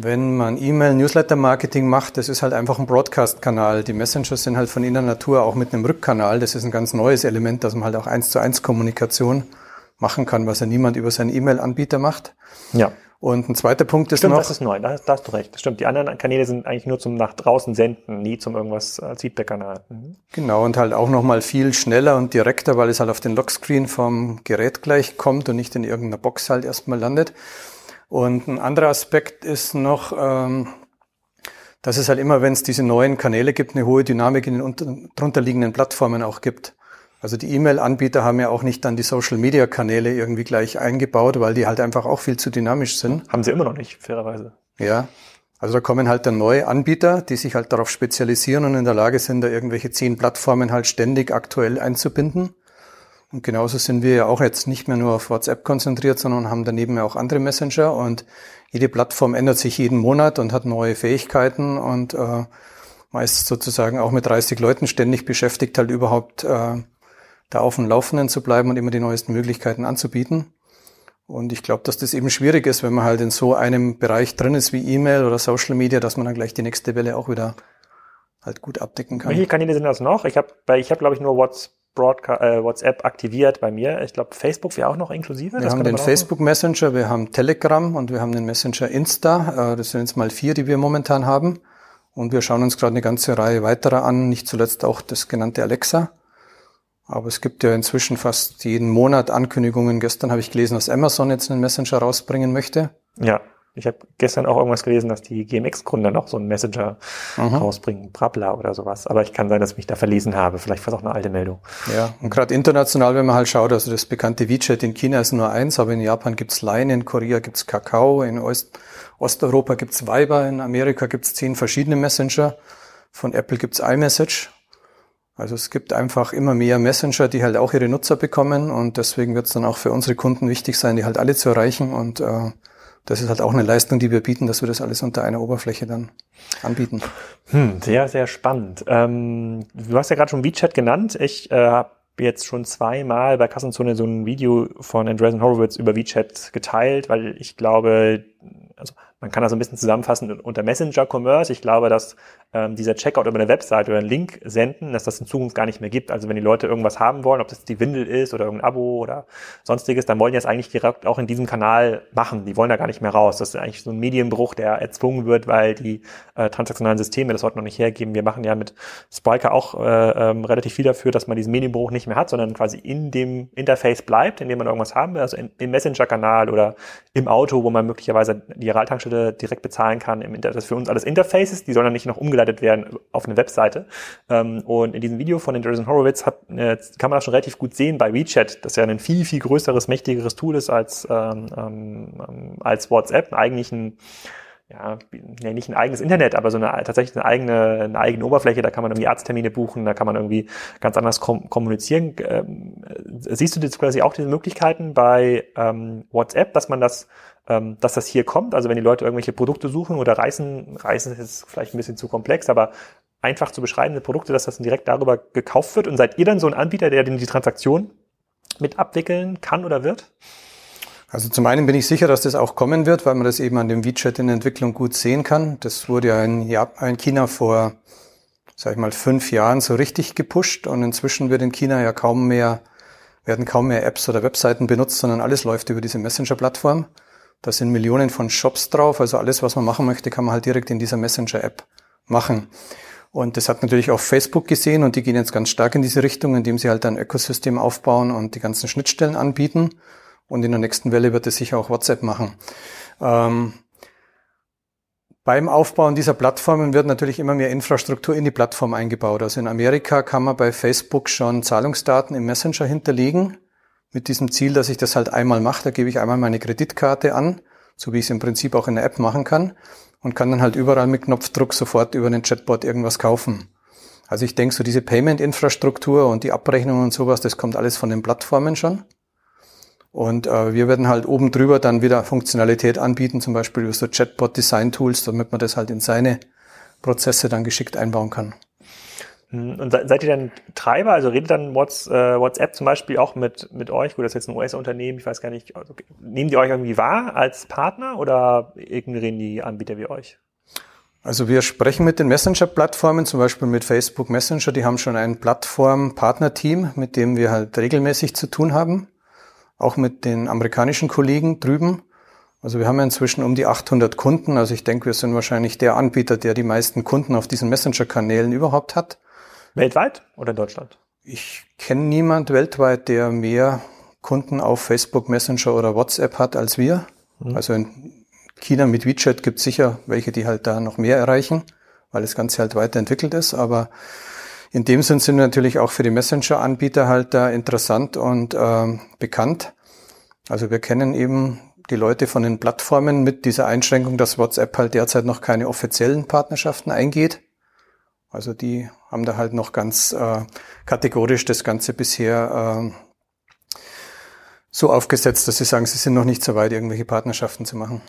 wenn man E-Mail-Newsletter-Marketing macht, das ist halt einfach ein Broadcast-Kanal. Die Messengers sind halt von ihrer Natur auch mit einem Rückkanal. Das ist ein ganz neues Element, dass man halt auch eins zu eins Kommunikation machen kann, was ja niemand über seinen E-Mail-Anbieter macht. Ja. Und ein zweiter Punkt ist stimmt, noch. das ist neu, da, da hast du recht. Das stimmt. Die anderen Kanäle sind eigentlich nur zum nach draußen senden, nie zum irgendwas als Feedback-Kanal. Mhm. Genau, und halt auch nochmal viel schneller und direkter, weil es halt auf den Lockscreen vom Gerät gleich kommt und nicht in irgendeiner Box halt erstmal landet. Und ein anderer Aspekt ist noch, ähm, dass es halt immer, wenn es diese neuen Kanäle gibt, eine hohe Dynamik in den unter, drunter liegenden Plattformen auch gibt. Also die E-Mail-Anbieter haben ja auch nicht dann die Social-Media-Kanäle irgendwie gleich eingebaut, weil die halt einfach auch viel zu dynamisch sind. Haben sie immer noch nicht, fairerweise. Ja. Also da kommen halt dann neue Anbieter, die sich halt darauf spezialisieren und in der Lage sind, da irgendwelche zehn Plattformen halt ständig aktuell einzubinden. Und genauso sind wir ja auch jetzt nicht mehr nur auf WhatsApp konzentriert, sondern haben daneben ja auch andere Messenger und jede Plattform ändert sich jeden Monat und hat neue Fähigkeiten und äh, meist sozusagen auch mit 30 Leuten ständig beschäftigt, halt überhaupt äh, da auf dem Laufenden zu bleiben und immer die neuesten Möglichkeiten anzubieten. Und ich glaube, dass das eben schwierig ist, wenn man halt in so einem Bereich drin ist wie E-Mail oder Social Media, dass man dann gleich die nächste Welle auch wieder halt gut abdecken kann. Welche Kanäle sind das noch? Ich habe, ich habe glaube ich nur WhatsApp. Äh, WhatsApp aktiviert bei mir. Ich glaube, Facebook wäre auch noch inklusive. Wir das haben den Facebook Messenger, wir haben Telegram und wir haben den Messenger Insta. Äh, das sind jetzt mal vier, die wir momentan haben. Und wir schauen uns gerade eine ganze Reihe weiterer an, nicht zuletzt auch das genannte Alexa. Aber es gibt ja inzwischen fast jeden Monat Ankündigungen. Gestern habe ich gelesen, dass Amazon jetzt einen Messenger rausbringen möchte. Ja. Ich habe gestern auch irgendwas gelesen, dass die GMX-Gründer noch so einen Messenger mhm. rausbringen, Brabla oder sowas. Aber ich kann sein, dass ich mich da verlesen habe. Vielleicht war es auch eine alte Meldung. Ja, und gerade international, wenn man halt schaut, also das bekannte WeChat in China ist nur eins, aber in Japan gibt's Line, in Korea gibt's Kakao, in Ost Osteuropa gibt's Viber, in Amerika gibt's zehn verschiedene Messenger. Von Apple gibt's iMessage. Also es gibt einfach immer mehr Messenger, die halt auch ihre Nutzer bekommen und deswegen wird es dann auch für unsere Kunden wichtig sein, die halt alle zu erreichen und äh, das ist halt auch eine Leistung, die wir bieten, dass wir das alles unter einer Oberfläche dann anbieten. Hm, sehr, sehr spannend. Ähm, du hast ja gerade schon WeChat genannt. Ich äh, habe jetzt schon zweimal bei Kassenzone so ein Video von Andreessen Horowitz über WeChat geteilt, weil ich glaube, also man kann das ein bisschen zusammenfassen unter Messenger Commerce. Ich glaube, dass ähm, dieser Checkout über eine Website oder einen Link senden, dass das in Zukunft gar nicht mehr gibt. Also wenn die Leute irgendwas haben wollen, ob das die Windel ist oder irgendein Abo oder sonstiges, dann wollen die das eigentlich direkt auch in diesem Kanal machen. Die wollen da gar nicht mehr raus. Das ist eigentlich so ein Medienbruch, der erzwungen wird, weil die äh, transaktionalen Systeme das heute noch nicht hergeben. Wir machen ja mit Spriker auch äh, ähm, relativ viel dafür, dass man diesen Medienbruch nicht mehr hat, sondern quasi in dem Interface bleibt, in dem man irgendwas haben will, also in, im Messenger-Kanal oder im Auto, wo man möglicherweise die Realtankstelle direkt bezahlen kann. Im Inter das für uns alles Interfaces, die sollen dann nicht noch umgeleitet werden auf eine Webseite. Ähm, und in diesem Video von den Jason Horowitz hat, äh, kann man das schon relativ gut sehen bei WeChat, das ja ein viel, viel größeres, mächtigeres Tool ist als, ähm, ähm, als WhatsApp, eigentlich ein ja, ja, nicht ein eigenes Internet, aber so eine tatsächlich eine eigene, eine eigene Oberfläche, da kann man irgendwie Arzttermine buchen, da kann man irgendwie ganz anders kom kommunizieren. Ähm, siehst du jetzt quasi auch diese Möglichkeiten bei ähm, WhatsApp, dass man das ähm, dass das hier kommt. Also wenn die Leute irgendwelche Produkte suchen oder Reisen, Reisen ist vielleicht ein bisschen zu komplex, aber einfach zu beschreibende Produkte, dass das direkt darüber gekauft wird. Und seid ihr dann so ein Anbieter, der die Transaktion mit abwickeln kann oder wird? Also zum einen bin ich sicher, dass das auch kommen wird, weil man das eben an dem WeChat in Entwicklung gut sehen kann. Das wurde ja in, Japan, in China vor, sag ich mal, fünf Jahren so richtig gepusht und inzwischen wird in China ja kaum mehr, werden kaum mehr Apps oder Webseiten benutzt, sondern alles läuft über diese Messenger-Plattform. Da sind Millionen von Shops drauf. Also alles, was man machen möchte, kann man halt direkt in dieser Messenger-App machen. Und das hat natürlich auch Facebook gesehen und die gehen jetzt ganz stark in diese Richtung, indem sie halt ein Ökosystem aufbauen und die ganzen Schnittstellen anbieten. Und in der nächsten Welle wird es sicher auch WhatsApp machen. Ähm, beim Aufbauen dieser Plattformen wird natürlich immer mehr Infrastruktur in die Plattform eingebaut. Also in Amerika kann man bei Facebook schon Zahlungsdaten im Messenger hinterlegen mit diesem Ziel, dass ich das halt einmal mache. Da gebe ich einmal meine Kreditkarte an, so wie ich es im Prinzip auch in der App machen kann und kann dann halt überall mit Knopfdruck sofort über den Chatbot irgendwas kaufen. Also ich denke, so diese Payment-Infrastruktur und die Abrechnung und sowas, das kommt alles von den Plattformen schon. Und äh, wir werden halt oben drüber dann wieder Funktionalität anbieten, zum Beispiel über so Chatbot-Design-Tools, damit man das halt in seine Prozesse dann geschickt einbauen kann. Hm, und seid ihr dann Treiber? Also redet dann äh, WhatsApp zum Beispiel auch mit, mit euch? Gut, das ist jetzt ein US-Unternehmen, ich weiß gar nicht. Also, nehmen die euch irgendwie wahr als Partner oder ignorieren die Anbieter wie euch? Also wir sprechen mit den Messenger-Plattformen, zum Beispiel mit Facebook Messenger, die haben schon ein Plattform-Partner-Team, mit dem wir halt regelmäßig zu tun haben. Auch mit den amerikanischen Kollegen drüben. Also wir haben ja inzwischen um die 800 Kunden. Also ich denke, wir sind wahrscheinlich der Anbieter, der die meisten Kunden auf diesen Messenger-Kanälen überhaupt hat. Weltweit oder in Deutschland? Ich kenne niemand weltweit, der mehr Kunden auf Facebook Messenger oder WhatsApp hat als wir. Mhm. Also in China mit WeChat gibt es sicher welche, die halt da noch mehr erreichen, weil das Ganze halt weiterentwickelt ist. Aber in dem Sinn sind wir natürlich auch für die Messenger-Anbieter halt da interessant und äh, bekannt. Also wir kennen eben die Leute von den Plattformen mit dieser Einschränkung, dass WhatsApp halt derzeit noch keine offiziellen Partnerschaften eingeht. Also die haben da halt noch ganz äh, kategorisch das Ganze bisher äh, so aufgesetzt, dass sie sagen, sie sind noch nicht so weit, irgendwelche Partnerschaften zu machen.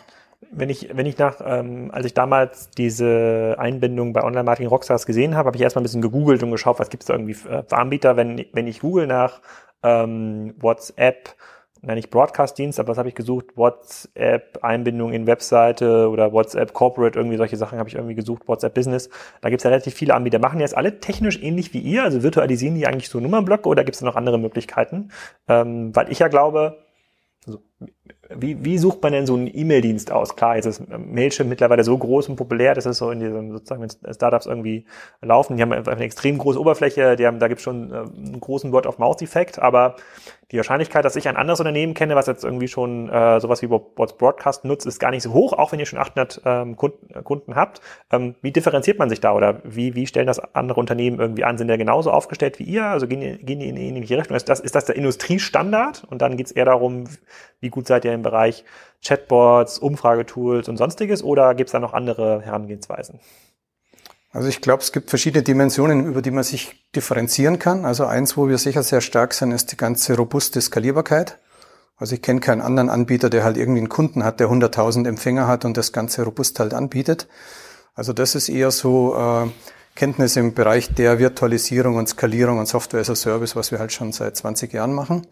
Wenn ich, wenn ich nach, ähm, als ich damals diese Einbindung bei Online Marketing Rockstars gesehen habe, habe ich erstmal ein bisschen gegoogelt und geschaut, was gibt es da irgendwie für Anbieter. Wenn, wenn ich google nach ähm, WhatsApp na nicht Broadcast-Dienst, aber was habe ich gesucht? WhatsApp-Einbindung in Webseite oder WhatsApp Corporate, irgendwie solche Sachen habe ich irgendwie gesucht, WhatsApp Business. Da gibt es ja relativ viele Anbieter. Machen die jetzt alle technisch ähnlich wie ihr? Also virtualisieren die eigentlich so Nummernblöcke oder gibt es da noch andere Möglichkeiten? Ähm, weil ich ja glaube, also, wie, wie sucht man denn so einen E-Mail-Dienst aus? Klar, jetzt ist Mailchimp mittlerweile so groß und populär, dass es so in diesen sozusagen wenn Startups irgendwie laufen. Die haben einfach eine extrem große Oberfläche, die haben, da gibt es schon äh, einen großen Word-of-Mouth-Effekt, aber die Wahrscheinlichkeit, dass ich ein anderes Unternehmen kenne, was jetzt irgendwie schon äh, sowas wie What's Broadcast nutzt, ist gar nicht so hoch, auch wenn ihr schon 800 ähm, Kunden, äh, Kunden habt. Ähm, wie differenziert man sich da oder wie, wie stellen das andere Unternehmen irgendwie an? Sind die genauso aufgestellt wie ihr? Also gehen die, gehen die in eine ähnliche Richtung? Ist das, ist das der Industriestandard? Und dann geht es eher darum, wie gut seid ihr im Bereich Chatbots, Umfragetools und sonstiges oder gibt es da noch andere Herangehensweisen? Also ich glaube, es gibt verschiedene Dimensionen, über die man sich differenzieren kann. Also eins, wo wir sicher sehr stark sind, ist die ganze robuste Skalierbarkeit. Also ich kenne keinen anderen Anbieter, der halt irgendwie einen Kunden hat, der 100.000 Empfänger hat und das Ganze robust halt anbietet. Also das ist eher so äh, Kenntnis im Bereich der Virtualisierung und Skalierung und Software as a Service, was wir halt schon seit 20 Jahren machen.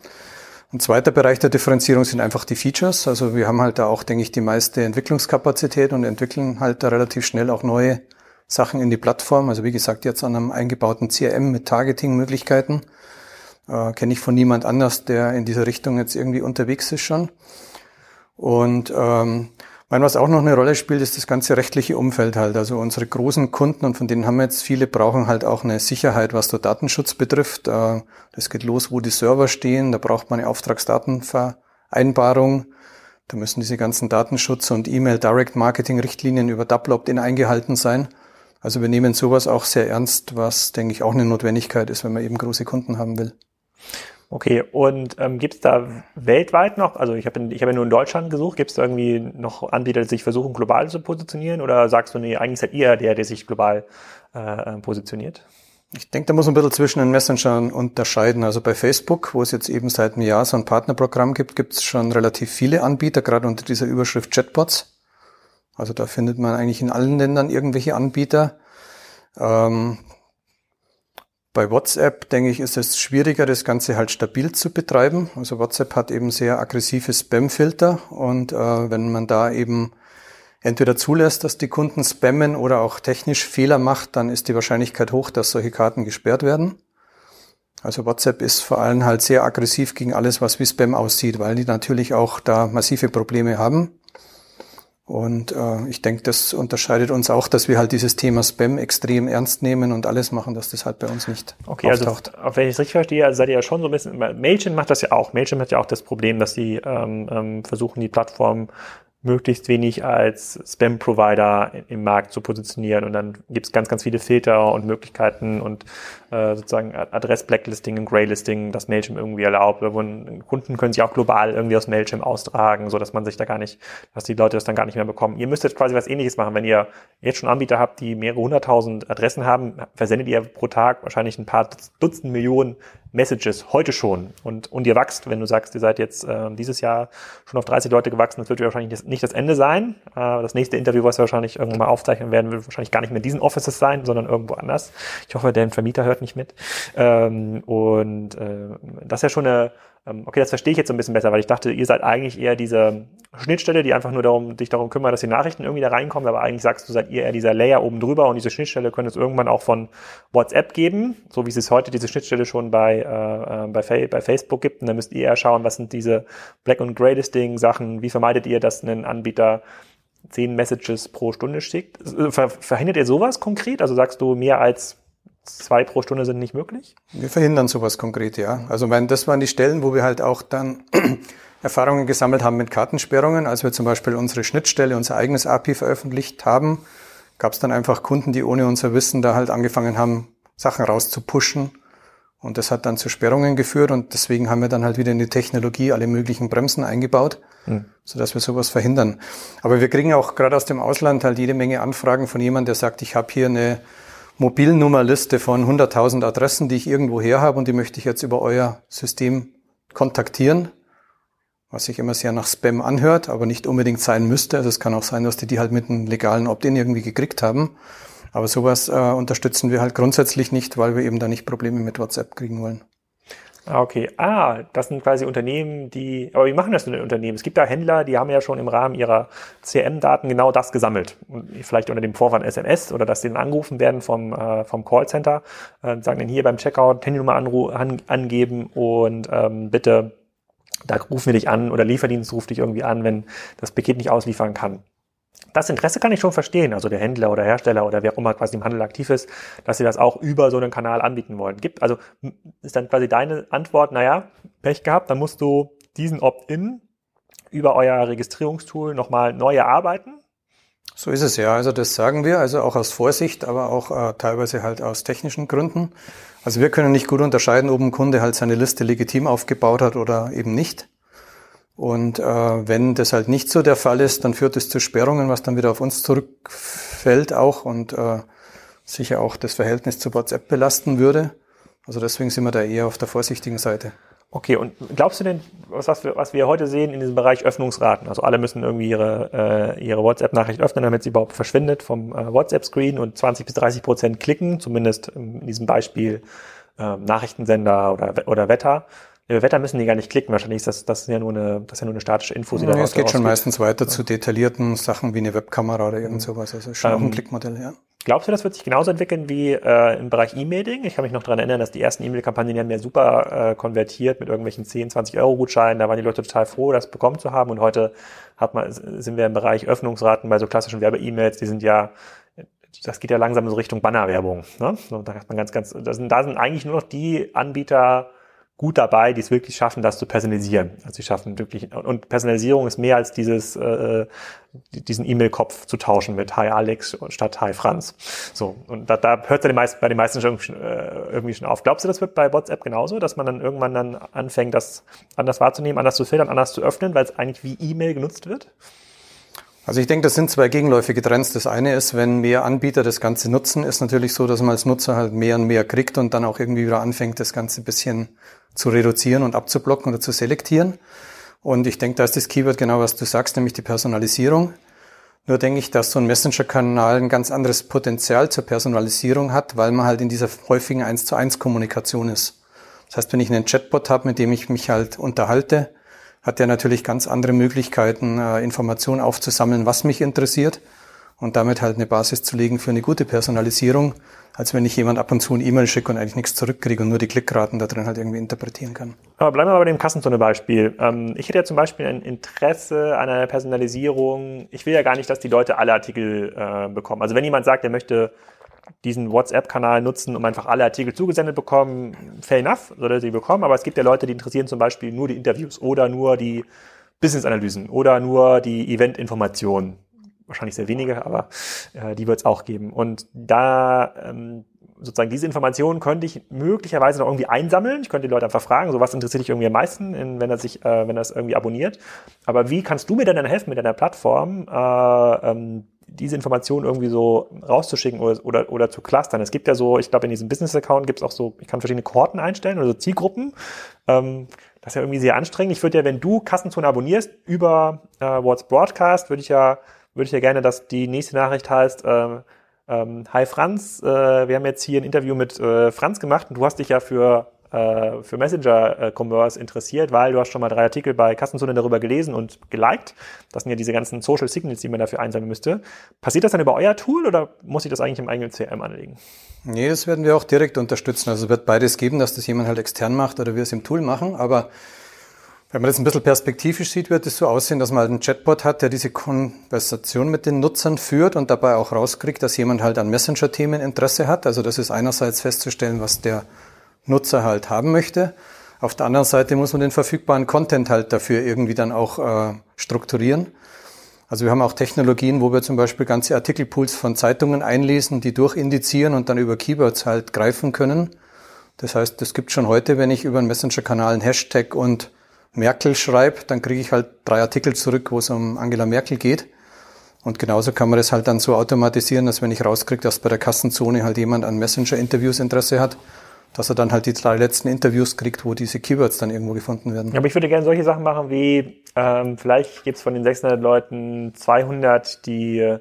Ein zweiter Bereich der Differenzierung sind einfach die Features. Also wir haben halt da auch, denke ich, die meiste Entwicklungskapazität und entwickeln halt da relativ schnell auch neue Sachen in die Plattform. Also wie gesagt, jetzt an einem eingebauten CRM mit Targeting-Möglichkeiten. Äh, Kenne ich von niemand anders, der in dieser Richtung jetzt irgendwie unterwegs ist schon. Und ähm, mein, was auch noch eine Rolle spielt, ist das ganze rechtliche Umfeld halt. Also unsere großen Kunden, und von denen haben wir jetzt viele, brauchen halt auch eine Sicherheit, was der Datenschutz betrifft. Äh, das geht los, wo die Server stehen. Da braucht man eine Auftragsdatenvereinbarung. Da müssen diese ganzen Datenschutz- und E-Mail-Direct-Marketing-Richtlinien über Double Opt-in eingehalten sein. Also wir nehmen sowas auch sehr ernst, was, denke ich, auch eine Notwendigkeit ist, wenn man eben große Kunden haben will. Okay, und ähm, gibt es da weltweit noch, also ich habe ich hab ja nur in Deutschland gesucht, gibt es da irgendwie noch Anbieter, die sich versuchen, global zu positionieren? Oder sagst du, nee, eigentlich seid ihr der, der sich global äh, äh positioniert? Ich denke, da muss man ein bisschen zwischen den Messengern unterscheiden. Also bei Facebook, wo es jetzt eben seit einem Jahr so ein Partnerprogramm gibt, gibt es schon relativ viele Anbieter, gerade unter dieser Überschrift Chatbots. Also da findet man eigentlich in allen Ländern irgendwelche Anbieter. Ähm, bei WhatsApp, denke ich, ist es schwieriger, das Ganze halt stabil zu betreiben. Also WhatsApp hat eben sehr aggressive Spam-Filter und äh, wenn man da eben entweder zulässt, dass die Kunden spammen oder auch technisch Fehler macht, dann ist die Wahrscheinlichkeit hoch, dass solche Karten gesperrt werden. Also WhatsApp ist vor allem halt sehr aggressiv gegen alles, was wie Spam aussieht, weil die natürlich auch da massive Probleme haben. Und äh, ich denke, das unterscheidet uns auch, dass wir halt dieses Thema Spam extrem ernst nehmen und alles machen, dass das halt bei uns nicht okay, also auftaucht. Also, wenn ich es richtig verstehe, also seid ihr ja schon so ein bisschen, Mailchimp macht das ja auch. Mailchimp hat ja auch das Problem, dass sie ähm, ähm, versuchen, die Plattform möglichst wenig als Spam-Provider im Markt zu positionieren. Und dann gibt es ganz, ganz viele Filter und Möglichkeiten und äh, sozusagen Adress-Blacklisting und Graylisting, das Mailchimp irgendwie erlaubt. Und Kunden können sich auch global irgendwie aus Mailchimp austragen, so dass man sich da gar nicht, dass die Leute das dann gar nicht mehr bekommen. Ihr müsstet quasi was ähnliches machen. Wenn ihr jetzt schon Anbieter habt, die mehrere hunderttausend Adressen haben, versendet ihr pro Tag wahrscheinlich ein paar Dutzend Millionen Messages heute schon und, und ihr wächst, wenn du sagst, ihr seid jetzt äh, dieses Jahr schon auf 30 Leute gewachsen, das wird wahrscheinlich nicht das Ende sein. Äh, das nächste Interview, was wir wahrscheinlich irgendwann mal aufzeichnen werden, wird wahrscheinlich gar nicht mehr in diesen Offices sein, sondern irgendwo anders. Ich hoffe, der Vermieter hört nicht mit. Ähm, und äh, das ist ja schon eine okay, das verstehe ich jetzt so ein bisschen besser, weil ich dachte, ihr seid eigentlich eher diese Schnittstelle, die einfach nur darum, dich darum kümmert, dass die Nachrichten irgendwie da reinkommen, aber eigentlich sagst du, seid ihr eher dieser Layer oben drüber und diese Schnittstelle könnte es irgendwann auch von WhatsApp geben, so wie es es heute diese Schnittstelle schon bei, äh, äh bei, bei Facebook gibt. Und dann müsst ihr eher schauen, was sind diese Black- und Grey-Listing-Sachen, wie vermeidet ihr, dass ein Anbieter zehn Messages pro Stunde schickt? Ver verhindert ihr sowas konkret? Also sagst du mehr als zwei pro Stunde sind nicht möglich? Wir verhindern sowas konkret, ja. Also mein, das waren die Stellen, wo wir halt auch dann Erfahrungen gesammelt haben mit Kartensperrungen. Als wir zum Beispiel unsere Schnittstelle, unser eigenes API veröffentlicht haben, gab es dann einfach Kunden, die ohne unser Wissen da halt angefangen haben, Sachen rauszupushen. Und das hat dann zu Sperrungen geführt und deswegen haben wir dann halt wieder in die Technologie alle möglichen Bremsen eingebaut, mhm. sodass wir sowas verhindern. Aber wir kriegen auch gerade aus dem Ausland halt jede Menge Anfragen von jemandem, der sagt, ich habe hier eine Mobilnummerliste von 100.000 Adressen, die ich irgendwo her habe und die möchte ich jetzt über euer System kontaktieren, was sich immer sehr nach Spam anhört, aber nicht unbedingt sein müsste. Also es kann auch sein, dass die die halt mit einem legalen Opt-in irgendwie gekriegt haben. Aber sowas äh, unterstützen wir halt grundsätzlich nicht, weil wir eben da nicht Probleme mit WhatsApp kriegen wollen. Ah, okay. Ah, das sind quasi Unternehmen, die, aber wie machen das denn Unternehmen? Es gibt da Händler, die haben ja schon im Rahmen ihrer CM-Daten genau das gesammelt. Und vielleicht unter dem Vorwand SMS oder dass denen angerufen werden vom, äh, vom Callcenter, äh, sagen dann hier beim Checkout Handynummer an, angeben und ähm, bitte, da rufen wir dich an oder Lieferdienst ruft dich irgendwie an, wenn das Paket nicht ausliefern kann das Interesse kann ich schon verstehen, also der Händler oder Hersteller oder wer auch immer quasi im Handel aktiv ist, dass sie das auch über so einen Kanal anbieten wollen. Gibt, also ist dann quasi deine Antwort, naja, Pech gehabt, dann musst du diesen Opt-in über euer Registrierungstool nochmal neu erarbeiten. So ist es ja. Also das sagen wir, also auch aus Vorsicht, aber auch äh, teilweise halt aus technischen Gründen. Also wir können nicht gut unterscheiden, ob ein Kunde halt seine Liste legitim aufgebaut hat oder eben nicht. Und äh, wenn das halt nicht so der Fall ist, dann führt es zu Sperrungen, was dann wieder auf uns zurückfällt auch und äh, sicher auch das Verhältnis zu WhatsApp belasten würde. Also deswegen sind wir da eher auf der vorsichtigen Seite. Okay, und glaubst du denn, was, wir, was wir heute sehen in diesem Bereich Öffnungsraten? Also alle müssen irgendwie ihre, äh, ihre WhatsApp-Nachricht öffnen, damit sie überhaupt verschwindet vom äh, WhatsApp-Screen und 20 bis 30 Prozent klicken, zumindest in diesem Beispiel äh, Nachrichtensender oder, oder Wetter. Über Wetter müssen die gar nicht klicken. Wahrscheinlich ist das, das ist ja nur eine, das ist ja nur eine statische Info. Die ja, es geht schon meistens weiter ja. zu detaillierten Sachen wie eine Webkamera oder irgend sowas. Also schon ähm, auch ein Klickmodell, ja. Glaubst du, das wird sich genauso entwickeln wie äh, im Bereich E-Mailing? Ich kann mich noch daran erinnern, dass die ersten E-Mail-Kampagnen die haben ja super äh, konvertiert mit irgendwelchen 10, 20 Euro Gutscheinen. Da waren die Leute total froh, das bekommen zu haben. Und heute hat man, sind wir im Bereich Öffnungsraten bei so klassischen Werbe-E-Mails. Die sind ja das geht ja langsam so Richtung Bannerwerbung. Ne? So, da hat man ganz, ganz, das sind, da sind eigentlich nur noch die Anbieter gut dabei, die es wirklich schaffen, das zu personalisieren. Also sie schaffen wirklich und Personalisierung ist mehr als dieses äh, diesen E-Mail-Kopf zu tauschen mit Hi Alex statt Hi Franz. So und da, da hört es bei den meisten schon, äh, irgendwie schon auf. Glaubst du, das wird bei WhatsApp genauso, dass man dann irgendwann dann anfängt, das anders wahrzunehmen, anders zu filtern, anders zu öffnen, weil es eigentlich wie E-Mail genutzt wird? Also ich denke, das sind zwei gegenläufige Trends. Das eine ist, wenn mehr Anbieter das Ganze nutzen, ist natürlich so, dass man als Nutzer halt mehr und mehr kriegt und dann auch irgendwie wieder anfängt, das Ganze ein bisschen zu reduzieren und abzublocken oder zu selektieren. Und ich denke, da ist das Keyword genau, was du sagst, nämlich die Personalisierung. Nur denke ich, dass so ein Messenger-Kanal ein ganz anderes Potenzial zur Personalisierung hat, weil man halt in dieser häufigen 1 zu 1 Kommunikation ist. Das heißt, wenn ich einen Chatbot habe, mit dem ich mich halt unterhalte, hat der natürlich ganz andere Möglichkeiten, äh, Informationen aufzusammeln, was mich interessiert und damit halt eine Basis zu legen für eine gute Personalisierung, als wenn ich jemand ab und zu ein E-Mail schicke und eigentlich nichts zurückkriege und nur die Klickraten da drin halt irgendwie interpretieren kann. Aber bleiben wir mal bei dem Kassenzone-Beispiel. Ähm, ich hätte ja zum Beispiel ein Interesse an einer Personalisierung. Ich will ja gar nicht, dass die Leute alle Artikel äh, bekommen. Also wenn jemand sagt, er möchte diesen WhatsApp-Kanal nutzen, um einfach alle Artikel zugesendet bekommen, fair enough, soll er sie bekommen. Aber es gibt ja Leute, die interessieren zum Beispiel nur die Interviews oder nur die Business-Analysen oder nur die Event-Informationen. Wahrscheinlich sehr wenige, aber äh, die wird es auch geben. Und da ähm, sozusagen diese Informationen könnte ich möglicherweise noch irgendwie einsammeln. Ich könnte die Leute einfach fragen, so was interessiert dich irgendwie am meisten, wenn er sich, äh, wenn er es irgendwie abonniert. Aber wie kannst du mir denn dann helfen mit deiner Plattform, äh, ähm, diese Informationen irgendwie so rauszuschicken oder, oder, oder zu clustern. Es gibt ja so, ich glaube, in diesem Business-Account gibt es auch so, ich kann verschiedene Kohorten einstellen oder so Zielgruppen. Ähm, das ist ja irgendwie sehr anstrengend. Ich würde ja, wenn du Kassenzone abonnierst über äh, WhatsApp Broadcast, würde ich ja, würde ich ja gerne, dass die nächste Nachricht heißt, äh, ähm, Hi Franz, äh, wir haben jetzt hier ein Interview mit äh, Franz gemacht und du hast dich ja für äh, für Messenger-Commerce interessiert, weil du hast schon mal drei Artikel bei Kassenzone darüber gelesen und geliked. Das sind ja diese ganzen Social Signals, die man dafür einsammeln müsste. Passiert das dann über euer Tool oder muss ich das eigentlich im eigenen CRM anlegen? Nee, das werden wir auch direkt unterstützen. Also es wird beides geben, dass das jemand halt extern macht oder wir es im Tool machen, aber wenn man das ein bisschen perspektivisch sieht, wird es so aussehen, dass man halt einen Chatbot hat, der diese Konversation mit den Nutzern führt und dabei auch rauskriegt, dass jemand halt an Messenger-Themen Interesse hat. Also das ist einerseits festzustellen, was der Nutzer halt haben möchte. Auf der anderen Seite muss man den verfügbaren Content halt dafür irgendwie dann auch äh, strukturieren. Also wir haben auch Technologien, wo wir zum Beispiel ganze Artikelpools von Zeitungen einlesen, die durchindizieren und dann über Keywords halt greifen können. Das heißt, es gibt schon heute, wenn ich über einen Messenger-Kanal einen Hashtag und Merkel schreibe, dann kriege ich halt drei Artikel zurück, wo es um Angela Merkel geht. Und genauso kann man das halt dann so automatisieren, dass wenn ich rauskriege, dass bei der Kassenzone halt jemand an Messenger-Interviews Interesse hat, dass er dann halt die drei letzten Interviews kriegt, wo diese Keywords dann irgendwo gefunden werden. Ja, aber ich würde gerne solche Sachen machen wie, ähm, vielleicht gibt es von den 600 Leuten 200, die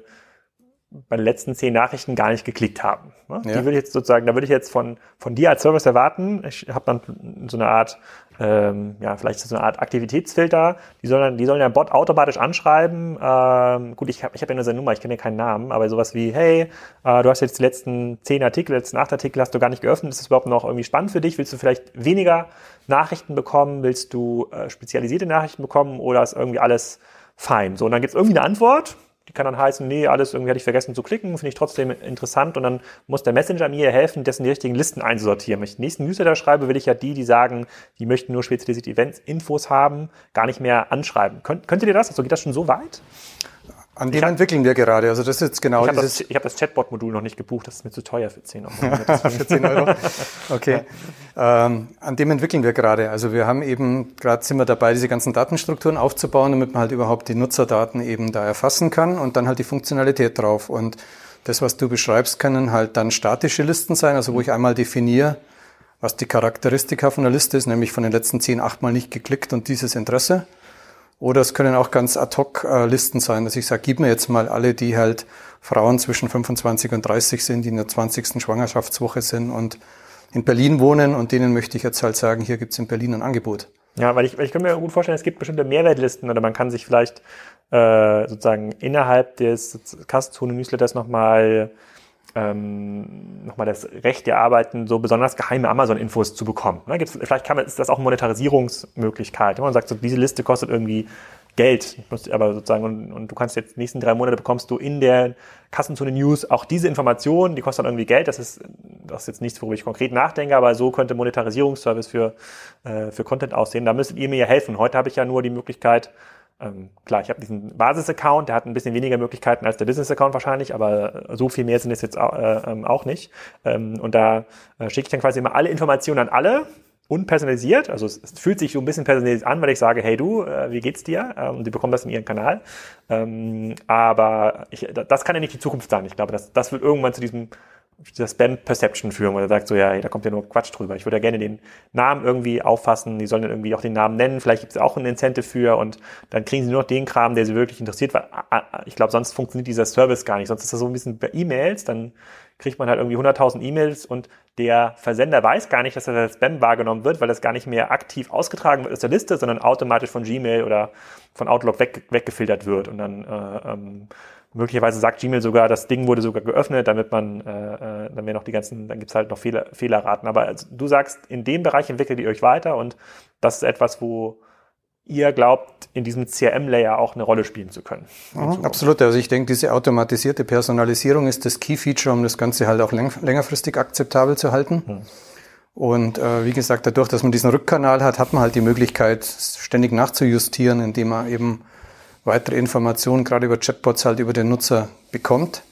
bei den letzten zehn Nachrichten gar nicht geklickt haben. Ne? Ja. Die würde ich jetzt sozusagen, da würde ich jetzt von, von dir als Service erwarten. Ich habe dann so eine Art, ähm, ja, vielleicht so eine Art Aktivitätsfilter. Die sollen, die sollen ja Bot automatisch anschreiben. Ähm, gut, ich habe ich hab ja nur seine Nummer, ich kenne ja keinen Namen, aber sowas wie, hey, äh, du hast jetzt die letzten zehn Artikel, letzten acht Artikel hast du gar nicht geöffnet. Ist das überhaupt noch irgendwie spannend für dich? Willst du vielleicht weniger Nachrichten bekommen? Willst du äh, spezialisierte Nachrichten bekommen oder ist irgendwie alles fein? So, und dann gibt es irgendwie eine Antwort die kann dann heißen, nee, alles irgendwie hatte ich vergessen zu klicken, finde ich trotzdem interessant und dann muss der Messenger mir helfen, dessen die richtigen Listen einzusortieren. Wenn ich den nächsten Newsletter schreibe, will ich ja die, die sagen, die möchten nur spezialisierte Events, Infos haben, gar nicht mehr anschreiben. Könnt, könnt ihr das? Also geht das schon so weit? An dem hab, entwickeln wir gerade. Also das ist jetzt genau ich habe das, hab das Chatbot-Modul noch nicht gebucht, das ist mir zu teuer für 10 Euro. für 10 Euro. Okay. Ähm, an dem entwickeln wir gerade. Also wir haben eben, gerade sind wir dabei, diese ganzen Datenstrukturen aufzubauen, damit man halt überhaupt die Nutzerdaten eben da erfassen kann und dann halt die Funktionalität drauf. Und das, was du beschreibst, können halt dann statische Listen sein, also wo ich einmal definiere, was die Charakteristika von der Liste ist, nämlich von den letzten 10 achtmal nicht geklickt und dieses Interesse. Oder es können auch ganz Ad-Hoc-Listen sein, dass ich sage, gib mir jetzt mal alle, die halt Frauen zwischen 25 und 30 sind, die in der 20. Schwangerschaftswoche sind und in Berlin wohnen und denen möchte ich jetzt halt sagen, hier gibt es in Berlin ein Angebot. Ja, weil ich, weil ich kann mir gut vorstellen, es gibt bestimmte Mehrwertlisten oder man kann sich vielleicht äh, sozusagen innerhalb des Kassenzone-Newsletters nochmal ähm, nochmal das Recht erarbeiten, so besonders geheime Amazon-Infos zu bekommen. Ne? Gibt's, vielleicht kann man, ist das auch eine Monetarisierungsmöglichkeit. Man sagt so, diese Liste kostet irgendwie Geld, aber sozusagen, und, und du kannst jetzt die nächsten drei Monate bekommst du in der Kassenzone News auch diese Informationen, die kosten dann irgendwie Geld. Das ist, das ist jetzt nichts, worüber ich konkret nachdenke, aber so könnte Monetarisierungsservice für, äh, für Content aussehen. Da müsstet ihr mir ja helfen. Heute habe ich ja nur die Möglichkeit, ähm, klar, ich habe diesen Basis-Account, der hat ein bisschen weniger Möglichkeiten als der Business-Account wahrscheinlich, aber so viel mehr sind es jetzt auch, äh, ähm, auch nicht. Ähm, und da äh, schicke ich dann quasi immer alle Informationen an alle, unpersonalisiert. Also es, es, fühlt sich so ein bisschen personalisiert an, weil ich sage, hey du, äh, wie geht's dir? Ähm, und die bekommen das in ihren Kanal. Ähm, aber ich, das kann ja nicht die Zukunft sein. Ich glaube, das, das wird irgendwann zu diesem dieser Spam-Perception führen, wo er sagt so, ja, da kommt ja nur Quatsch drüber. Ich würde ja gerne den Namen irgendwie auffassen, die sollen dann irgendwie auch den Namen nennen, vielleicht gibt es auch ein Incentive für und dann kriegen sie nur noch den Kram, der sie wirklich interessiert, weil ich glaube, sonst funktioniert dieser Service gar nicht. Sonst ist das so ein bisschen bei E-Mails, dann kriegt man halt irgendwie 100.000 E-Mails und der Versender weiß gar nicht, dass das als Spam wahrgenommen wird, weil das gar nicht mehr aktiv ausgetragen wird aus der Liste, sondern automatisch von Gmail oder von Outlook weg, weggefiltert wird und dann äh, ähm, Möglicherweise sagt Gmail sogar, das Ding wurde sogar geöffnet, damit man, äh, äh dann wäre noch die ganzen, dann gibt's halt noch Fehler, Fehlerraten. Aber also, du sagst, in dem Bereich entwickelt ihr euch weiter und das ist etwas, wo ihr glaubt, in diesem CRM-Layer auch eine Rolle spielen zu können. Ja, absolut. Also ich denke, diese automatisierte Personalisierung ist das Key-Feature, um das Ganze halt auch längerfristig akzeptabel zu halten. Hm. Und äh, wie gesagt, dadurch, dass man diesen Rückkanal hat, hat man halt die Möglichkeit, ständig nachzujustieren, indem man eben weitere Informationen gerade über Chatbots halt über den Nutzer bekommt,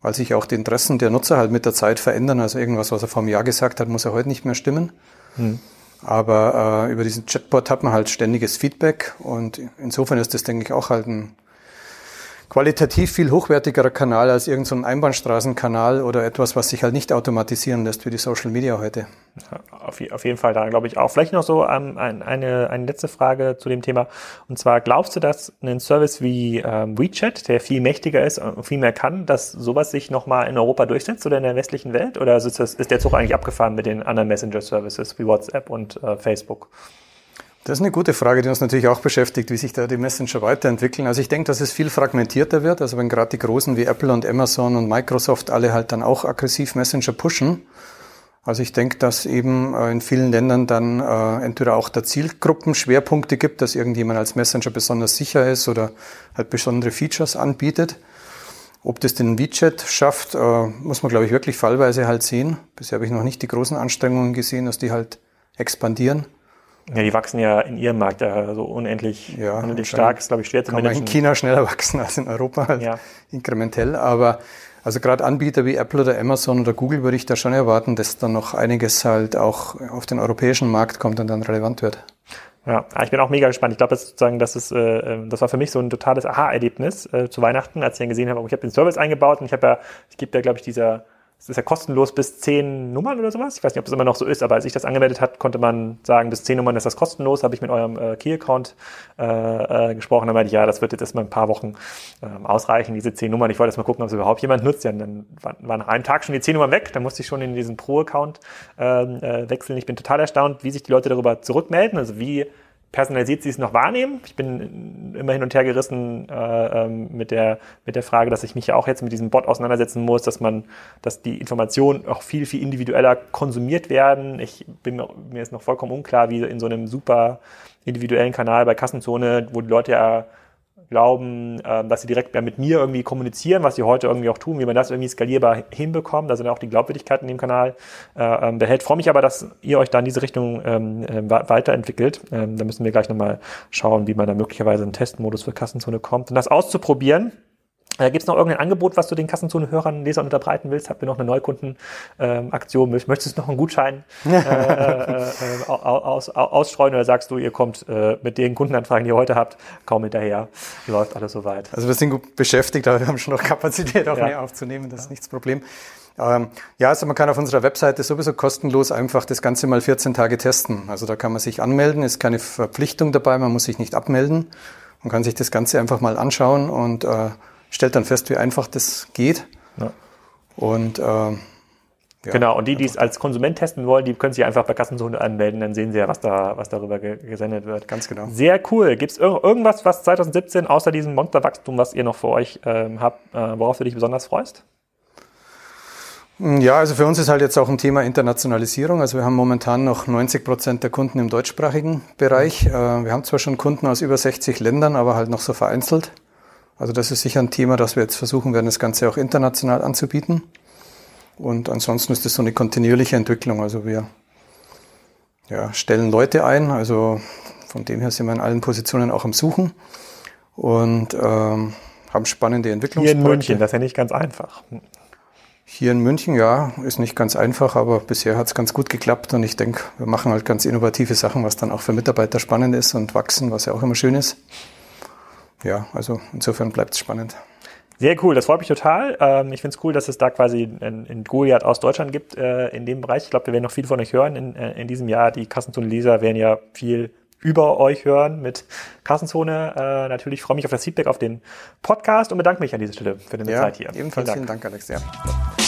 weil sich auch die Interessen der Nutzer halt mit der Zeit verändern. Also irgendwas, was er vor einem Jahr gesagt hat, muss er heute nicht mehr stimmen. Hm. Aber äh, über diesen Chatbot hat man halt ständiges Feedback und insofern ist das, denke ich, auch halt ein qualitativ viel hochwertigerer Kanal als irgendein so Einbahnstraßenkanal oder etwas, was sich halt nicht automatisieren lässt wie die Social Media heute. Auf, auf jeden Fall, da glaube ich auch. Vielleicht noch so ähm, ein, eine, eine letzte Frage zu dem Thema. Und zwar, glaubst du, dass ein Service wie ähm, WeChat, der viel mächtiger ist und viel mehr kann, dass sowas sich nochmal in Europa durchsetzt oder in der westlichen Welt? Oder ist, das, ist der Zug eigentlich abgefahren mit den anderen Messenger-Services wie WhatsApp und äh, Facebook? Das ist eine gute Frage, die uns natürlich auch beschäftigt, wie sich da die Messenger weiterentwickeln. Also ich denke, dass es viel fragmentierter wird. Also wenn gerade die Großen wie Apple und Amazon und Microsoft alle halt dann auch aggressiv Messenger pushen. Also ich denke, dass eben äh, in vielen Ländern dann äh, entweder auch der Zielgruppen Schwerpunkte gibt, dass irgendjemand als Messenger besonders sicher ist oder halt besondere Features anbietet. Ob das den WeChat schafft, äh, muss man, glaube ich, wirklich fallweise halt sehen. Bisher habe ich noch nicht die großen Anstrengungen gesehen, dass die halt expandieren. Ja, die wachsen ja in ihrem Markt ja so unendlich, ja, unendlich stark. Ist, glaube ich, schwer zu kann managen. in China schneller wachsen als in Europa, halt ja. inkrementell. Aber also gerade Anbieter wie Apple oder Amazon oder Google würde ich da schon erwarten, dass dann noch einiges halt auch auf den europäischen Markt kommt und dann relevant wird. Ja, ich bin auch mega gespannt. Ich glaube, das sozusagen, das ist, äh, ähm, das war für mich so ein totales Aha-Erlebnis äh, zu Weihnachten, als ich dann gesehen habe, ich habe den Service eingebaut und ich habe ja, ich gebe ja, glaube ich, dieser es ist ja kostenlos bis zehn Nummern oder sowas. Ich weiß nicht, ob das immer noch so ist, aber als ich das angemeldet hat, konnte man sagen, bis zehn Nummern ist das kostenlos. Habe ich mit eurem äh, Key-Account äh, äh, gesprochen. Dann meinte ich, ja, das wird jetzt erstmal ein paar Wochen ähm, ausreichen, diese zehn Nummern. Ich wollte erst mal gucken, ob es überhaupt jemand nutzt. Ja, dann waren nach einem Tag schon die zehn Nummern weg. Dann musste ich schon in diesen Pro-Account ähm, äh, wechseln. Ich bin total erstaunt, wie sich die Leute darüber zurückmelden. Also wie personalisiert sie es noch wahrnehmen. Ich bin immer hin und her gerissen äh, ähm, mit, der, mit der Frage, dass ich mich ja auch jetzt mit diesem Bot auseinandersetzen muss, dass man, dass die Informationen auch viel, viel individueller konsumiert werden. Ich bin mir ist noch vollkommen unklar, wie in so einem super individuellen Kanal bei Kassenzone, wo die Leute ja glauben, ähm, dass sie direkt mehr mit mir irgendwie kommunizieren, was sie heute irgendwie auch tun, wie man das irgendwie skalierbar hinbekommt. Da sind auch die Glaubwürdigkeit in dem Kanal äh, ähm, behält. Freue mich aber, dass ihr euch da in diese Richtung ähm, äh, weiterentwickelt. Ähm, da müssen wir gleich nochmal schauen, wie man da möglicherweise einen Testmodus für Kassenzone kommt. Und das auszuprobieren, äh, Gibt es noch irgendein Angebot, was du den Kassenzone-Hörern, Lesern unterbreiten willst? Habt ihr noch eine Neukundenaktion? Ähm, Möchtest du noch einen Gutschein äh, äh, äh aus, aus, ausstreuen oder sagst du, ihr kommt äh, mit den Kundenanfragen, die ihr heute habt, kaum hinterher? Läuft alles soweit? Also wir sind gut beschäftigt, aber wir haben schon noch Kapazität, auch ja. mehr aufzunehmen. Das ist nicht das Problem. Ähm, ja, also man kann auf unserer Webseite sowieso kostenlos einfach das Ganze mal 14 Tage testen. Also da kann man sich anmelden, ist keine Verpflichtung dabei, man muss sich nicht abmelden. Man kann sich das Ganze einfach mal anschauen und äh, stellt dann fest, wie einfach das geht. Ja. Und äh, ja, genau, und die, die es als Konsument testen wollen, die können sich einfach bei Kassenzone anmelden, dann sehen sie ja, was da, was darüber gesendet wird. Ganz genau. Sehr cool. Gibt es ir irgendwas, was 2017 außer diesem Monsterwachstum, was ihr noch für euch ähm, habt, äh, worauf du dich besonders freust? Ja, also für uns ist halt jetzt auch ein Thema Internationalisierung. Also wir haben momentan noch 90 Prozent der Kunden im deutschsprachigen Bereich. Äh, wir haben zwar schon Kunden aus über 60 Ländern, aber halt noch so vereinzelt. Also das ist sicher ein Thema, das wir jetzt versuchen werden, das Ganze auch international anzubieten. Und ansonsten ist das so eine kontinuierliche Entwicklung. Also wir ja, stellen Leute ein, also von dem her sind wir in allen Positionen auch am Suchen und ähm, haben spannende Entwicklungsprojekte. Hier in München, das ist ja nicht ganz einfach. Hier in München, ja, ist nicht ganz einfach, aber bisher hat es ganz gut geklappt und ich denke, wir machen halt ganz innovative Sachen, was dann auch für Mitarbeiter spannend ist und wachsen, was ja auch immer schön ist ja, also insofern bleibt es spannend. Sehr cool, das freut mich total. Ähm, ich finde es cool, dass es da quasi in Goliath aus Deutschland gibt äh, in dem Bereich. Ich glaube, wir werden noch viel von euch hören in, äh, in diesem Jahr. Die Kassenzone-Leser werden ja viel über euch hören mit Kassenzone. Äh, natürlich freue mich auf das Feedback auf den Podcast und bedanke mich an dieser Stelle für deine ja, Zeit hier. Ebenfalls vielen Dank, vielen Dank Alex. Ja.